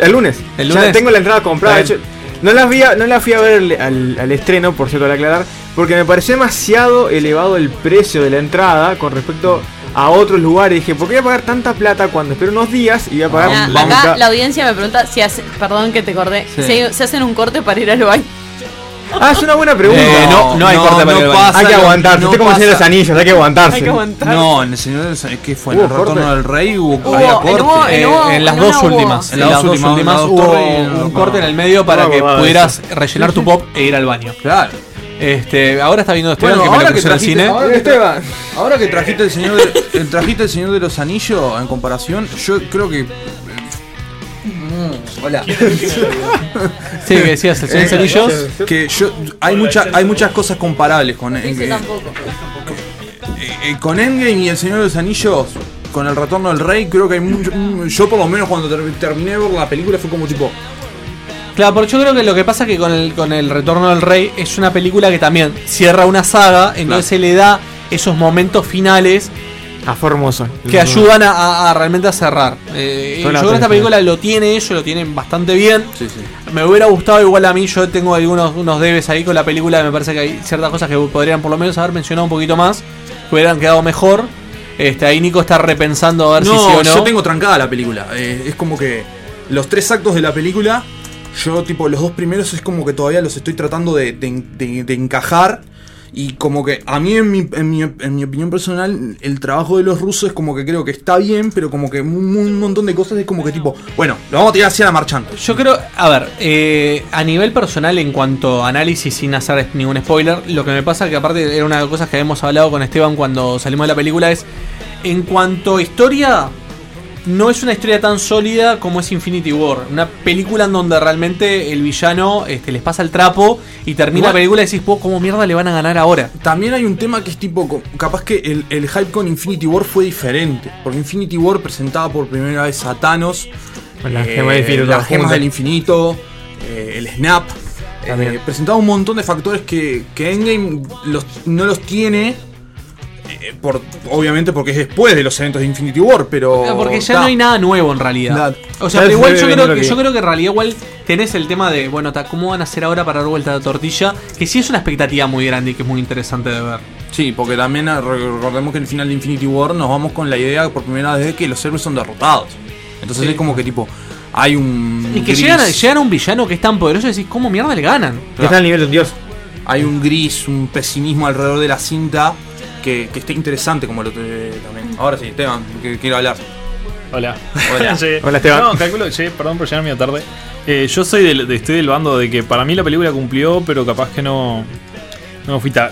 El lunes. El Ya lunes. tengo la entrada comprada. Hecho, no la fui a, no la fui a ver al, al- estreno, por cierto, al aclarar, porque me pareció demasiado elevado el precio de la entrada con respecto a otros lugares. Dije, ¿por qué voy a pagar tanta plata cuando espero unos días y voy a pagar Ah, acá la audiencia me pregunta si hace, perdón que te acordé, Sí. si se hacen un corte para ir al baño. Ah, es una buena pregunta. Eh, no, no hay corte para al baño. Hay que no- aguantarse. no Usted como el Señor de los. Anillos, hay que aguantarse. Hay que aguantar. No, en el Señor de los Anillos, ¿qué fue? ¿En el retorno del rey hubo, Hubo, había en corte? hubo- en Eh, hubo- en las dos últimas. En las dos últimas, últimas en las hubo un no, corte en no. el medio para No, que no, no, pudieras rellenar tu pop e ir al baño. Claro. Este, ahora está viendo Esteban Bueno, que me ahora lo que, puse en el trajiste, cine. ahora, que tra- ahora que trajiste el señor de, el- trajiste el señor de los anillos en comparación, yo creo que Mm, hola. Sí, que decías, el Señor de los Anillos. Que yo hay muchas hay muchas cosas comparables con Endgame. tampoco. Eh, eh, con Endgame y el Señor de los Anillos, con el retorno del rey, creo que hay mucho. mm, Yo por lo menos cuando ter- terminé de ver la película fue como tipo. Claro, porque yo creo que lo que pasa es que con el, con el Retorno del Rey es una película que también cierra una saga, entonces se le da esos momentos finales A Formosa. que ayudan a, a- a realmente a cerrar. Eh, yo creo que esta película lo tiene ellos, lo tienen bastante bien. Sí, sí. Me hubiera gustado igual a mí, yo tengo algunos unos debes ahí con la película, me parece que hay ciertas cosas que podrían por lo menos haber mencionado un poquito más, que hubieran quedado mejor. Este, ahí Nico está repensando a ver si sí o no. yo tengo trancada la película. Eh, es como que los tres actos de la película, yo tipo los dos primeros es como que todavía los estoy tratando de, de- de- de encajar. Y como que a mí en mi, en, mi, en mi opinión personal, el trabajo de los rusos es como que creo que está bien, pero como que un, montón de cosas es como que tipo, bueno, lo vamos a tirar hacia la marchante. Yo creo, a ver, eh, a nivel personal en cuanto a análisis sin hacer ningún spoiler, lo que me pasa que aparte era una de las cosas que habíamos hablado con Esteban cuando salimos de la película es, en cuanto a historia, no es una historia tan sólida como es Infinity War, una película en donde realmente el villano este, les pasa el trapo y termina Igual- la película y decís, "Vos, ¿cómo mierda le van a ganar ahora? También hay un tema que es tipo, capaz que el, el hype con Infinity War fue diferente. Porque Infinity War presentaba por primera vez a Thanos. Con las gemas del infinito Las gemas del infinito. eh, el Snap. eh, presentaba un montón de factores que, que Endgame los- no los tiene. Eh, por, obviamente porque es después de los eventos de Infinity War, pero. Porque ya ta. no hay nada nuevo en realidad. O sea, pero igual yo creo, que, yo creo que en realidad igual tenés el tema de, bueno, ta, ¿cómo van a hacer ahora para dar vuelta la tortilla? Que sí es una expectativa muy grande y que es muy interesante de ver. Sí, porque también recordemos que en el final de Infinity War nos vamos con la idea por primera vez de que los héroes son derrotados. Entonces Sí. es como que tipo, hay un. Y que gris. llegan a, llegan a un villano que es tan poderoso y decís, ¿cómo mierda le ganan? Está al nivel de un dios. Hay un gris, un pesimismo alrededor de la cinta que, que está interesante como lo te- también. Ahora sí, Esteban, que quiero hablar. Hola. Hola. Sí. Hola, Esteban. No, calculo, che, perdón por llegar medio tarde. Eh, yo soy del, de, estoy del bando de que para mí la película cumplió, pero capaz que no. No fui tan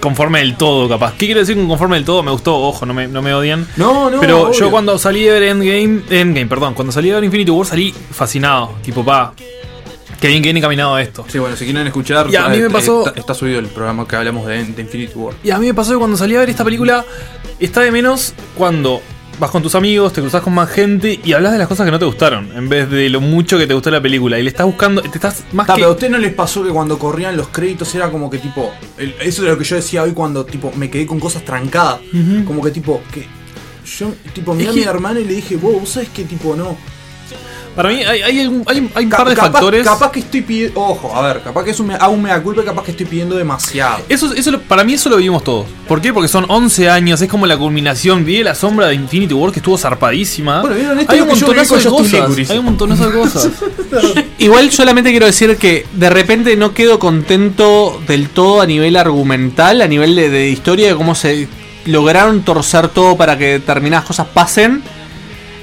conforme del todo, capaz. ¿Qué quiero decir con conforme del todo? Me gustó, ojo, no me, no me odian. No, no, Pero obvio. yo cuando salí de ver Endgame, Endgame, perdón, cuando salí de ver Infinity War salí fascinado. Tipo, pa, qué bien que viene caminado esto. Sí, bueno, si quieren escuchar, Y a mí me pasó- Está, está subido el programa que hablamos de, de Infinity War. Y a mí me pasó que cuando salí a ver esta película, está de menos cuando vas con tus amigos, te cruzas con más gente y hablas de las cosas que no te gustaron, en vez de lo mucho que te gustó la película. Y le estás buscando, te estás más Ta, que. pero a usted no les pasó que cuando corrían los créditos era como que tipo. el- eso es lo que yo decía hoy cuando tipo me quedé con cosas trancadas. Como que tipo. que Yo tipo miré Es a que- mi hermano y le dije, wow, ¿vos sabés que tipo no? Para mí hay, hay, algún- hay, hay un Ca- par de capaz, factores. Capaz que estoy pidiendo. Ojo, a ver, capaz que es un, me- hago un mea culpa y capaz que estoy pidiendo demasiado. Eso, eso lo- para mí eso lo vivimos todos. ¿Por qué? Porque son 11 años, es como la culminación. Vi la sombra de Infinity War que estuvo zarpadísima. Bueno, ¿vieron esto? hay Es un montonazo de cosas. Hay un montonazo de cosas. Igual solamente quiero decir que de repente no quedo contento del todo a nivel argumental, a nivel de, de historia, de cómo se lograron torcer todo para que determinadas cosas pasen.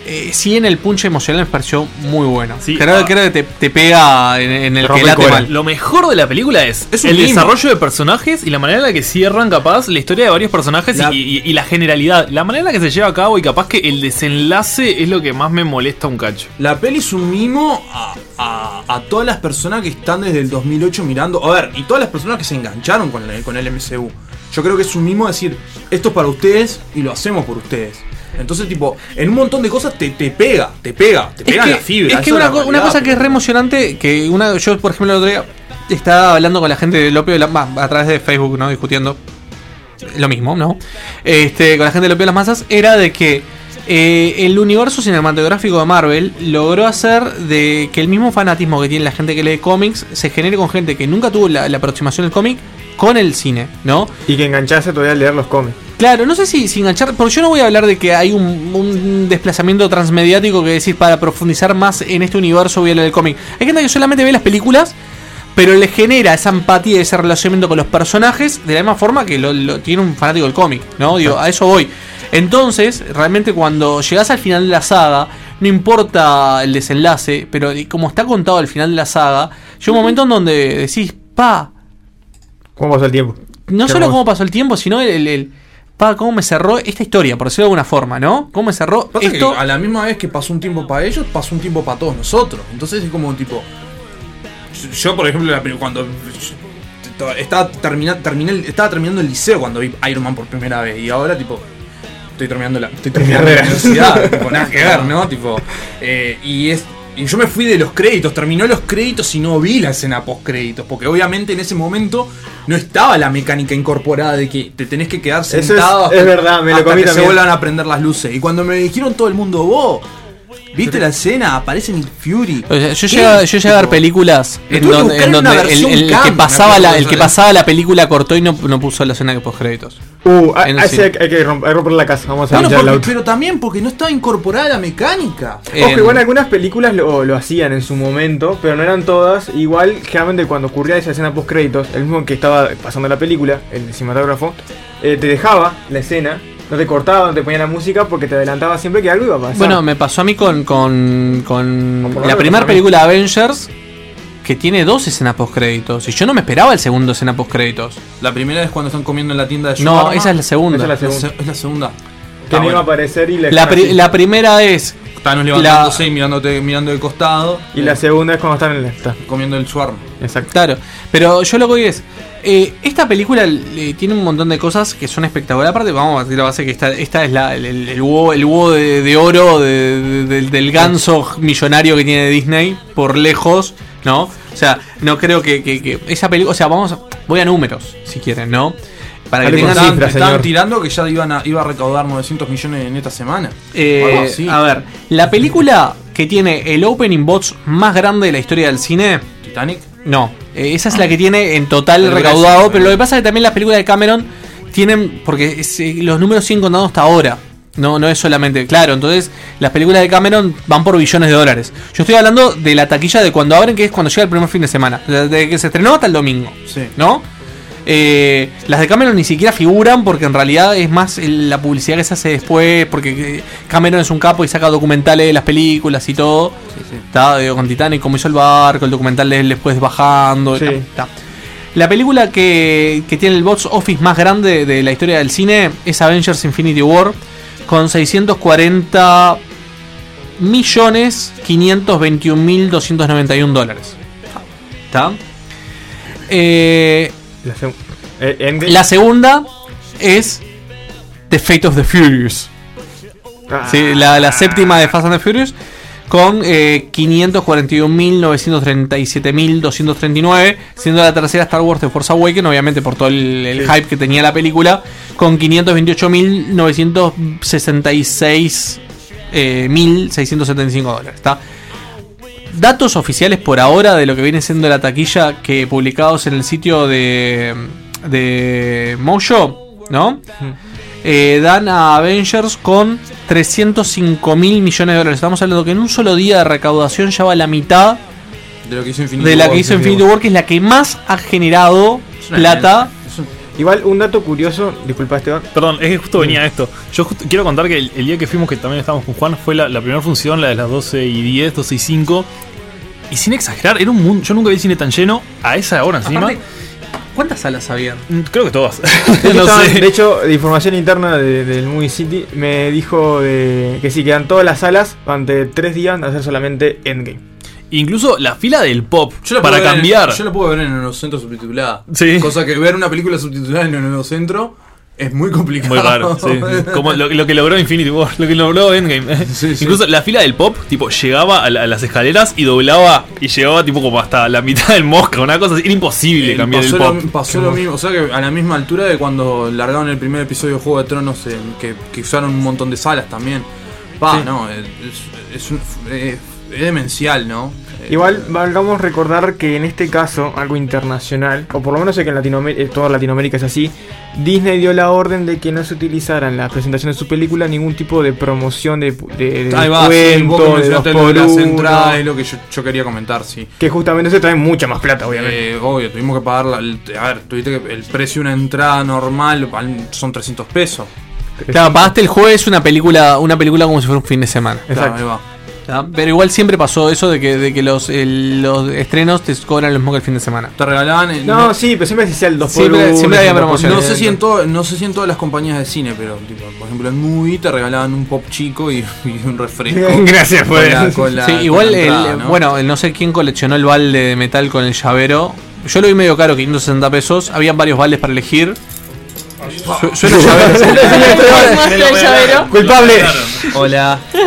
Eh, sí, en el punch emocional me pareció muy bueno. creo, ah. creo que te, te pega en, en el que late mal. Lo mejor de la película es, el desarrollo de personajes y la manera en la que cierran capaz la historia de varios personajes La- y, y- y la generalidad. La manera en la que se lleva a cabo y capaz que el desenlace es lo que más me molesta un cacho. La peli es un mimo a, a- a todas las personas que están desde el 2008 mirando. A ver, y todas las personas que se engancharon con, la- con el MCU. Yo creo que es un mimo decir, esto es para ustedes y lo hacemos por ustedes. Entonces, tipo, en un montón de cosas te, te pega, te pega, te pega es la fibra. es que una, la una cosa que es re emocionante, que una, yo por ejemplo el otro día estaba hablando con la gente de Lopio de la, bah, a través de Facebook, ¿no? Discutiendo lo mismo, ¿no? Este, con la gente de Lopio de las Masas, era de que eh, el universo cinematográfico de Marvel logró hacer de que el mismo fanatismo que tiene la gente que lee cómics se genere con gente que nunca tuvo la, la aproximación del cómic con el cine, ¿no? Y que enganchase todavía a leer los cómics. Claro, no sé si, si enganchar, porque yo no voy a hablar de que hay un, un desplazamiento transmediático que decir para profundizar más en este universo voy a leer el cómic. Hay gente que solamente ve las películas, pero le genera esa empatía y ese relacionamiento con los personajes de la misma forma que lo, lo tiene un fanático del cómic, ¿no? Digo, a eso voy. Entonces, realmente cuando llegas al final de la saga, no importa el desenlace, pero como está contado al final de la saga, llega un momento en donde decís, pa, ¿Cómo pasó el tiempo? no solo cómo pasó el tiempo, sino el, el- el- pa, cómo me cerró esta historia, por decirlo de alguna forma, ¿no? Cómo me cerró Pasa que esto. a la misma vez que pasó un tiempo para ellos, pasó un tiempo para todos nosotros. Entonces es como tipo. yo- por ejemplo, cuando. Estaba, termina, terminé estaba terminando el liceo cuando vi Iron Man por primera vez. Y ahora, tipo. Estoy terminando la, estoy terminando la universidad. tipo, nada que ver, ¿no? Tipo. eh, y es. Y yo me fui de los créditos, terminó los créditos y no vi la escena post créditos, porque obviamente en ese momento no estaba la mecánica incorporada de que te tenés que quedar es- sentado es verdad, me lo hasta comí que se también. vuelvan a prender las luces. Y cuando me dijeron todo el mundo, vos, ¿viste la escena? Aparece Nick Fury. O sea, yo llegué, a- yo llegué a ver películas en donde, en el, que pasaba la, el que pasaba la película cortó y no, no puso la escena que post créditos. Uh, a- En a el ese cine. hay que romper, hay que romper la casa. Vamos a el porque- auto. pero también porque no estaba incorporada la mecánica. Ojo, igual algunas películas lo, lo hacían en su momento, pero no eran todas. Igual, generalmente cuando ocurría esa escena post créditos, el mismo que estaba pasando la película, el cinematógrafo, eh, te dejaba la escena, no te cortaba, no te ponía la música porque te adelantaba siempre que algo iba a pasar. Bueno, me pasó a mí con, con, con la primera película de Avengers que tiene dos escenas post créditos y yo no me esperaba el segundo escena post créditos. La primera es cuando están comiendo en la tienda de No, shawarma. esa es la segunda. Esa es la segunda. es la segunda. que Ah, no iba a aparecer y la La, pri- la primera es Thanos levantándose y mirándote, mirando de costado. Y la segunda es cuando están en el está. Comiendo el shawarma. Exacto. Claro, pero yo lo que voy es. eh, esta película eh, tiene un montón de cosas que son espectaculares. Aparte, vamos a decir la base que esta, esta es la, el, el, el huevo, el huevo de, de oro de- de- del- del ganso millonario que tiene Disney, por lejos, ¿no? O sea, no creo que, que- que esa película. O sea, vamos a, voy a números, si quieren, ¿no? Para que tengan. cifras, Estaban señor. tirando que ya iban a, iba a recaudar 900 millones en esta semana. Eh, a ver, la película que tiene el opening box más grande de la historia del cine. ¿Titanic? No, eh, esa es la que tiene en total El recaudado, pero lo que pasa es que también las películas de Cameron tienen, porque es, eh, los números siguen contando hasta ahora. No, no es solamente, claro, entonces las películas de Cameron van por billones de dólares. Yo estoy hablando de la taquilla de cuando abren, que es cuando llega el primer fin de semana, desde que se estrenó hasta el domingo, Sí. ¿no? Eh, las de Cameron ni siquiera figuran porque en realidad es más la publicidad que se hace después, porque eh, Cameron es un capo y saca documentales de las películas y todo. Está, digo, con Titanic, como hizo el barco, el documental de él después bajando. Sí. ta. La película que, que tiene el box office más grande de la historia del cine es Avengers Infinity War, con 640 millones 521 mil 291 dólares. ¿Está? Eh, La, eh, la segunda es The Fate of the Furious. Ah. Sí, la, la séptima de Fast and the Furious con eh, 541.937.239, siendo la tercera Star Wars de Force Awakens, obviamente por todo el, el Sí. hype que tenía la película, con 528.966 eh, 1.675 dólares. ¿está? Datos oficiales por ahora de lo que viene siendo la taquilla que publicados en el sitio de, de Mojo, ¿no? Eh, dan a Avengers con 305 mil millones de dólares. Estamos hablando que en un solo día de recaudación ya va la mitad De lo que hizo Infinity de la War. que hizo Infinity War, que es la que más ha generado una plata. Igual, un dato curioso, disculpa Esteban. Perdón, es que justo venía esto. Yo justo- quiero contar que el, el día que fuimos, que también estábamos con Juan, fue la, la primera función, la de las 12 y 10, 12 y 5. Y sin exagerar, era un mundo. Yo nunca vi el cine tan lleno a esa hora encima. Aparte, ¿Cuántas salas habían? Mm, Creo que todas. De hecho, no estaban- sé. de hecho, de información interna de- del Movie City me dijo de que sí, quedan todas las salas ante tres días de hacer solamente Endgame. Incluso la fila del pop Yo para en- cambiar. yo la puedo ver en el centro subtitulada. Sí. Cosa que ver una película subtitulada en el centro es muy complicado. Muy raro, sí, sí. Como lo, lo que logró Infinity War, lo que logró Endgame. Incluso la fila del pop, tipo, llegaba a, la- a las escaleras y doblaba y llegaba tipo como hasta la mitad del mosca, una cosa así. Era imposible Eh, cambiar el pop. Lo, pasó lo mismo, o sea que a la misma altura de cuando largaron el primer episodio de Juego de Tronos, en- que, que usaron un montón de salas también. Pa, Sí. no, es, es un- eh, es demencial, ¿no? Igual valgamos recordar que en este caso, algo internacional, o por lo menos sé que en Latinoamérica, toda Latinoamérica es así, Disney dio la orden de que no se utilizara en la presentación de su película ningún tipo de promoción de, de, de Ahí va, sí, de por las uno, entradas, es lo que yo, yo quería comentar, sí. que justamente se trae mucha más plata, obviamente. Eh, obvio, tuvimos que pagar. La, el- a ver, tuviste que el precio de una entrada normal al- son 300 pesos. Claro, pagaste el jueves una película, una película como si fuera un fin de semana. Claro, ahí va. ¿Tá? Pero igual siempre pasó eso de que, de que los, el- los estrenos te cobran lo mismo que el fin de semana. Te regalaban. el- No, sí, pero siempre se hacía el 2 por Siempre- 1 siempre había promociones. No sé, si en todo- no sé si en todas las compañías de cine, pero tipo, por ejemplo en Movie te regalaban un pop chico y, y un refresco. Gracias, Con pues. la- con la- Sí, igual, el- ¿no? bueno, el no sé quién coleccionó el balde de metal con el llavero. Yo lo vi medio caro, 560 pesos. Habían varios baldes para elegir. Su- el llavero. Culpable. Hola. Yo,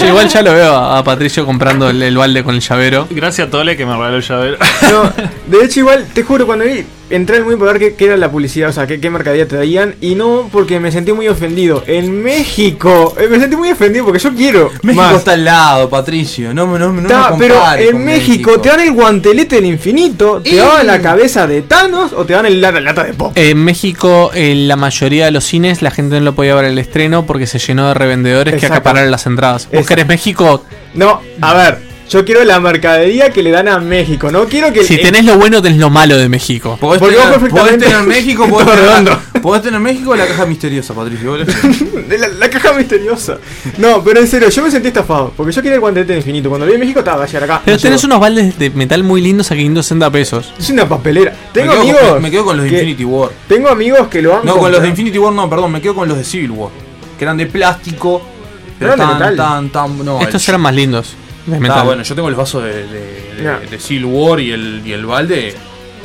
yo igual ya lo veo a, a Patricio comprando el, el balde con el llavero. Gracias a Tole que me regaló el llavero. No, de hecho, igual, te juro, cuando vi, entré muy para ver qué, era la publicidad, o sea, qué, qué mercadería traían, y no porque me sentí muy ofendido. En México, eh, me sentí muy ofendido porque yo quiero. México más. está al lado, Patricio. No, no, no Ta, me pero en México, te dan el guantelete del infinito, te Y- dan la cabeza de Thanos o te dan el, la, la lata de pop. En México, en la mayoría de los cines, la gente no lo podía ver el estreno porque se llenó de revendedores que acapararon las entradas. ¿Vos Exacto. querés México? No, a ver, yo quiero la mercadería que le dan a México, no quiero que... Si el- tenés lo bueno, tenés lo malo de México. Podés Porque tener, vos perfectamente- podés tener México, podés tener, redondo. podés tener México o la caja misteriosa, Patricio. ¿vos le- de la, la caja misteriosa. No, pero en serio, yo me sentí estafado, porque yo quería el guantelete infinito. Cuando vi en México estaba a llegar acá. Pero tenés unos baldes de metal muy lindos a 560 pesos. Es una papelera. Tengo me, amigos. con, me quedo con los de Infinity War. Tengo amigos que lo han No, con los de. Infinity War no, perdón, me quedo con los de Civil War. Que eran de plástico. Pero tan, tan, tan, no, Estos el- eran más lindos. Ah, bueno, yo tengo el vaso de, de, de- Ya. de Civil War y el, y el balde.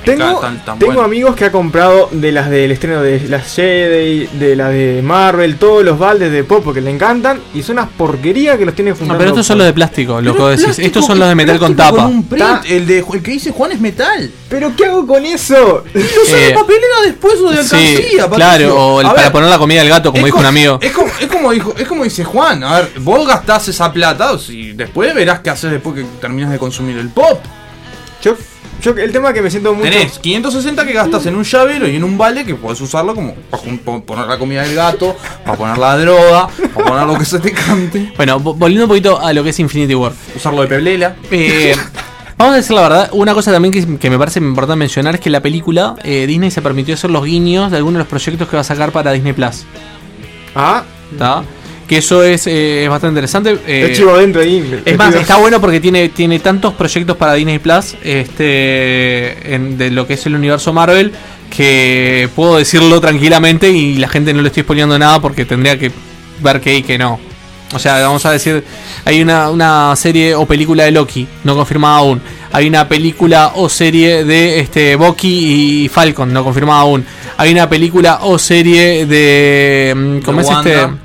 Tengo, tan, tan tengo bueno. amigos que ha comprado de las del estreno de las Jedi, de las de Marvel, todos los baldes de pop porque le encantan y son unas porquerías que los tienen No, juntando. pero estos son los de plástico, lo que vos decís. Plástico, Estos son los de metal con tapa. un print. Ta- El, de, el que dice Juan es metal. ¿Pero qué hago con eso? Usa Eh, de papelera después o de Sí, alcancía, Patricio. claro, o el para ver, poner la comida del gato, como dijo un amigo. Es como, es, como dijo, es como dice Juan. A ver, vos gastás esa plata y después verás qué haces después que terminas de consumir el pop. Yo, yo el tema que me siento mucho. Tenés 560 que gastas en un llavero y en un balde que podés usarlo como para poner la comida del gato, para poner la droga, para poner lo que se te cante. Bueno, vo- volviendo un poquito a lo que es Infinity War. Usarlo de peblela. Eh, vamos a decir la verdad, una cosa también que, que me parece importante mencionar es que la película eh, Disney se permitió hacer los guiños de algunos de los proyectos que va a sacar para Disney Plus. Ah, ¿Está? Que eso es, eh, es bastante interesante. eh, chivo adentro ahí. es más, está bueno porque tiene, tiene tantos proyectos para Disney Plus este, en- de lo que es el universo Marvel que puedo decirlo tranquilamente y la gente no le estoy exponiendo nada porque tendría que ver que y que no. O sea, vamos a decir, hay una, una serie o película de Loki, no confirmada aún. Hay una película o serie de este Bucky y Falcon, no confirmada aún. Hay una película o serie de... mm, ¿Cómo es este? Wanda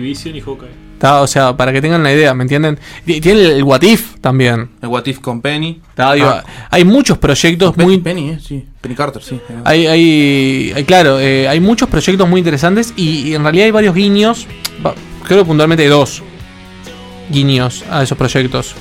Vision y Hawkeye. Está, o sea, para que tengan la idea, ¿me entienden? Ti- Tiene el, el What If también. El What If con Penny. Está, digo, Ah. Hay muchos proyectos Penny, muy... Penny, eh, sí. Penny Carter, sí. Hay, hay, hay- claro, eh, hay muchos proyectos muy interesantes y, y en realidad hay varios guiños. Creo puntualmente dos guiños a esos proyectos.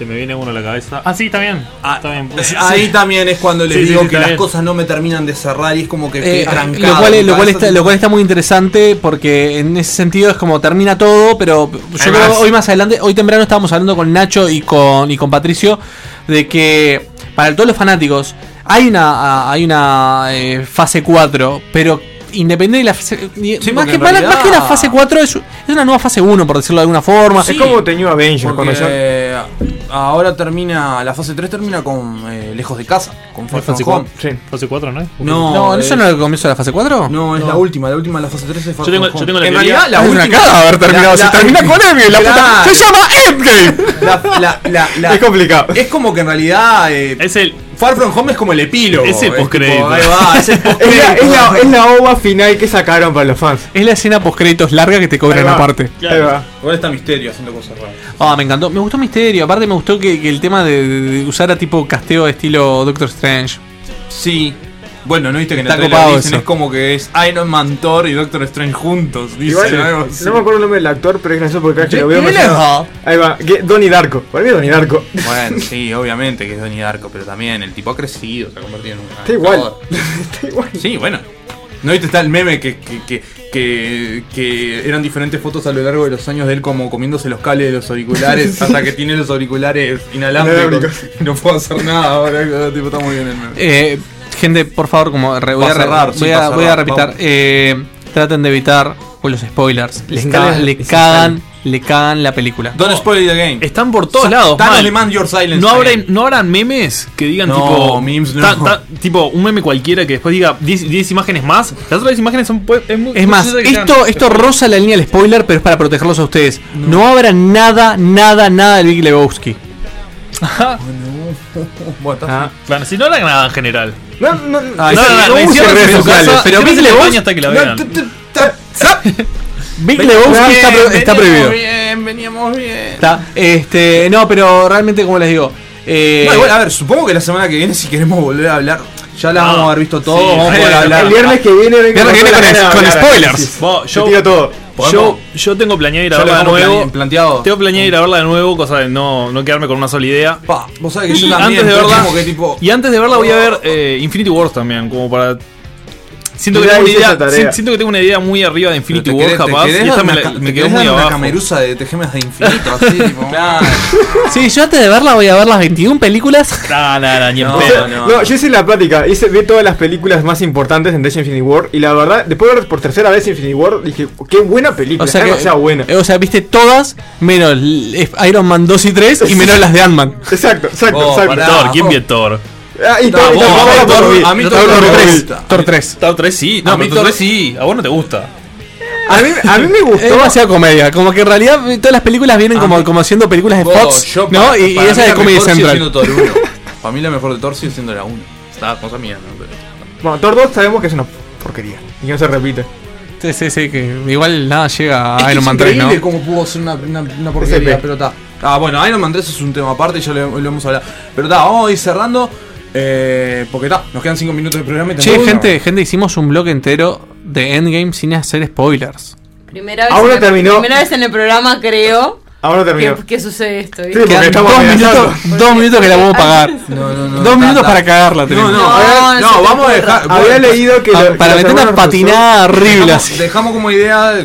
Se me viene uno a la cabeza. Ah, sí, está bien. está bien. Eh, Ahí también es cuando les Sí, sí, digo sí, que las bien. cosas no me terminan de cerrar y es como que Eh, trancado. lo, cual, lo, cual está, lo cual está muy interesante porque en ese sentido es como termina todo, pero yo creo Además- que hoy más adelante, hoy temprano estábamos hablando con Nacho y con, y con Patricio de que para todos los fanáticos hay una, hay una eh, fase 4, pero independiente de la fase... y- más, que, realidad- más que la fase 4 es, es una nueva fase 1, por decirlo de alguna forma. Es como The New Avengers, cuando ya- ahora termina, la fase 3 termina con eh, Lejos de Casa, con Far From Fase Home. 4. Fase 4, ¿no? No, No, es- ¿eso no es el comienzo de la fase 4? No, es No. la última, la última de la fase 3 es Far Yo tengo- From yo Home. tengo la En realidad, la última. cagada haber terminado, se termina con Endgame, la puta-. ¡Se llama Endgame! La- la- la- la- Es complicado. Es como que en realidad. eh, Es el. Far From Home es como el epílogo. Es el postcrédito. Ahí va, es Es es, la, es la ova final que sacaron para los fans. Es la escena post créditos larga que te cobran aparte. Ahí va. Igual está Misterio haciendo cosas raras. Ah, me encantó. Me gustó Misterio. Aparte me gustó que, que el tema de, de usar a tipo casteo de estilo Doctor Strange. Sí. Bueno, ¿no viste que en el Está trailer copado dicen? eso. Es como que es Iron Man, Thor y Doctor Strange juntos. Dicen Igual, algo así. no me acuerdo el nombre del actor, pero es gracioso porque cada vez que Jake lo veo me Ahí va, que- Donnie Darko. Para mí es Donnie Darko. Bueno, sí, obviamente que es Donnie Darko, pero también el tipo ha crecido, se ha convertido en un. Está igual. actor. Sí, bueno. ¿No viste está el meme que, que, que, que, que eran diferentes fotos a lo largo de los años de él como comiéndose los cables de los auriculares hasta que tiene los auriculares inalámbricos Inalámbricos. y no puedo hacer nada ahora? Tipo, está muy bien el meme. Eh, gente, por favor, como re- voy, a, cerrar, voy, a, voy a repitar. eh, traten de evitar pues, los spoilers. Les, cagan, le cagan, le cagan la película. Don't spoil the game. Están por todos lados. Your silence no, habrán, no habrán memes que digan No, tipo. memes no. ta- ta- tipo, un meme cualquiera que después diga 10 10 imágenes más. Las otras imágenes son. pu- Es, muy- Es más, esto, esto roza la línea del spoiler, pero es para protegerlos a ustedes. No, habrá nada, nada, nada del Big Lebowski. Bueno, Ah. Claro, si no habrá nada en general. No, no, no, Ah, no, no, no no, redes sociales, pero Big Lebowski- hasta que la vean. Big Lebowski está, pro- está prohibido. bien, veníamos bien. Está, este, no, pero realmente, como les digo. eh, No, igual, a ver, supongo que la semana que viene, si queremos volver a hablar, ya la vamos a haber visto todo. Sí, vamos a poder el- hablar. El viernes que viene vengo Viernes que viene con- spoilers. Vos, yo, tiro todo. yo, yo tengo planeado ir a Ya lo verla de dejamos nuevo. planteado. Tengo planeado ir a verla de nuevo, cosa de no, no quedarme con una sola idea. Pa, vos sabés que yo Y también, antes de verla, como que tipo- y antes de verla voy a ver eh, Infinity Wars también, como para siento que, tengo una idea, tarea. si- siento que tengo una idea muy arriba de Infinity te capaz y esta me, la- me quedó muy dar una abajo. camerusa de Tegemas de infinito, así, tipo. Sí, yo antes de verla voy a ver las 21 películas. No, no, no, ni en No, pedo. no. No, yo hice la plática, hice, vi todas las películas más importantes en Dash Infinity War y la verdad, después de ver por tercera vez Infinity War, dije, qué buena película, O sea, que, demasiado buena. eh, o sea, viste todas, menos Iron Man 2 y 3 y menos las de Ant-Man. Exacto, exacto, Oh, exacto. Thor, ¿quién vio Thor? Ah, y No, todo- y Thor, todo- a mí Thor. Thor 3. Thor 3 sí, no, A mí Thor Thor- 3 sí, a vos no te gusta. A mí, a mí me Es gustó. demasiado comedia. Como que en realidad eh, todas las películas vienen como, mí- como siendo películas de Fox, yo ¿no? para- Y, y para esa mí de la Comedy Central. siendo Thor 1. Para mí la mejor de Thor sigue siendo la 1. Está cosa mía, ¿no? Pero- Bueno, Thor 2 sabemos que es una porquería y que no se repite. Sí, sí, sí, que igual nada llega Es a que Iron es Man 3, ¿no? increíble cómo pudo ser una, una, una porquería, pero está. Ah, bueno, Iron Man 3 es un tema aparte, ya lo, lo hemos hablado. Pero está, vamos a ir cerrando. Eh, porque está, nos quedan 5 minutos de programa y Che, gente, gente, hicimos un blog entero de Endgame sin hacer spoilers. Primera vez, Ahora en el, terminó. primera vez en el programa, creo, Ahora terminó. que, que sucede esto. Sí, ¿viste? porque Quedan estamos dos minutos, dos minutos que la podemos pagar. No, no, no. Dos minutos para cagarla. No, no, No, a ver, no vamos a dejar. Había bueno, leído que lo- para meter una patinada horrible Dejamos, así. dejamos como idea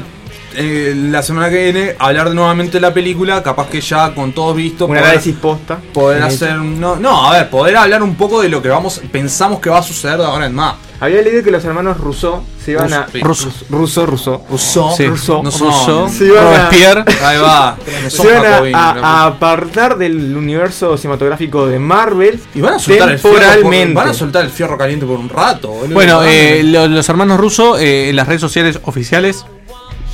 eh, la semana que viene hablar nuevamente de la película, capaz que ya con todo visto Un poder- análisis posta. poder hacer no, no, a ver, poder hablar un poco de lo que vamos pensamos que va a suceder de ahora en más. Había leído que los hermanos Rousseau se iban Russo, a. Russo. Russo, Russo. Rousseau, Sí. Rousseau. no son- Rousseau, Se iban a-. Ahí va. Se iban a- a, a apartar del universo cinematográfico de Marvel y van a soltar el fierro por, temporalmente. van a soltar el fierro caliente por un rato. Bueno, eh, lo- los hermanos rusos eh, en las redes sociales oficiales,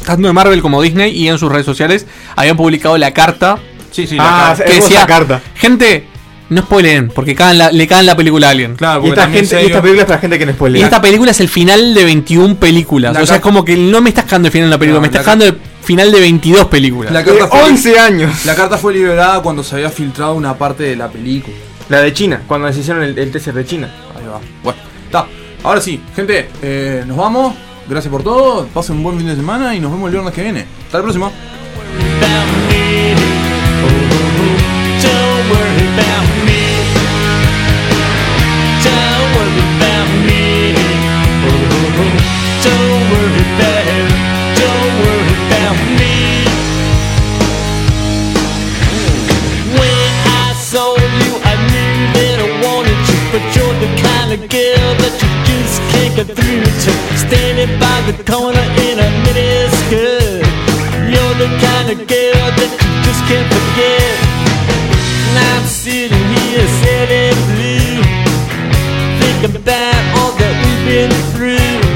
tanto de Marvel como Disney y en sus redes sociales, habían publicado la carta sí, sí, Ah, la cara. que hermosa decía, carta. gente, no spoileen, porque cagan la- le cagan la película a alguien. Claro, Y esta, gente, y esta película es para gente que no Y spoilea. esta película es el final de 21 películas. La o sea, es carta- como que no me estás cagando el final de la película, No, me estás cagando el final de 22 películas. la de carta fue 11 años. La carta fue liberada cuando se había filtrado una parte de la película. La de China, cuando les hicieron el, el teaser de China. Ahí va. Bueno, está. Ahora sí, gente, eh, nos vamos. Gracias por todo. Pasen un buen fin de semana y nos vemos el viernes que viene. Hasta la próxima. Can't through to. Standing by the corner in a mini skirt. You're the kind of girl that you just can't forget. And I'm sitting here, sitting blue, thinking about all that we've been through.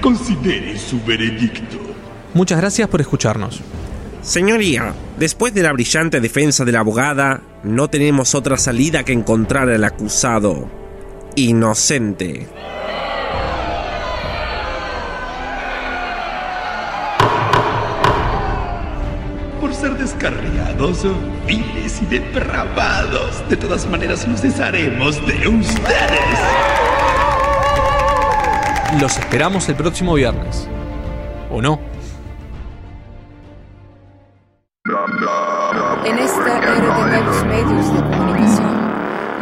Consideren su veredicto. Muchas gracias por escucharnos. Señoría, después de la brillante defensa de la abogada, no tenemos otra salida que encontrar al acusado inocente. Por ser descarriados, viles y depravados. De todas maneras, nos desharemos de ustedes. Los esperamos el próximo viernes. ¿O no? En esta era de nuevos medios de comunicación,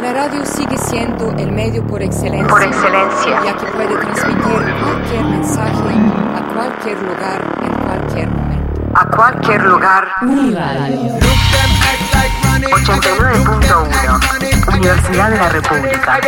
la radio sigue siendo el medio por excelencia, Por excelencia. ya que puede transmitir cualquier mensaje a cualquier lugar en cualquier momento. A cualquier lugar. Uniradio. 89.1 Universidad de la República.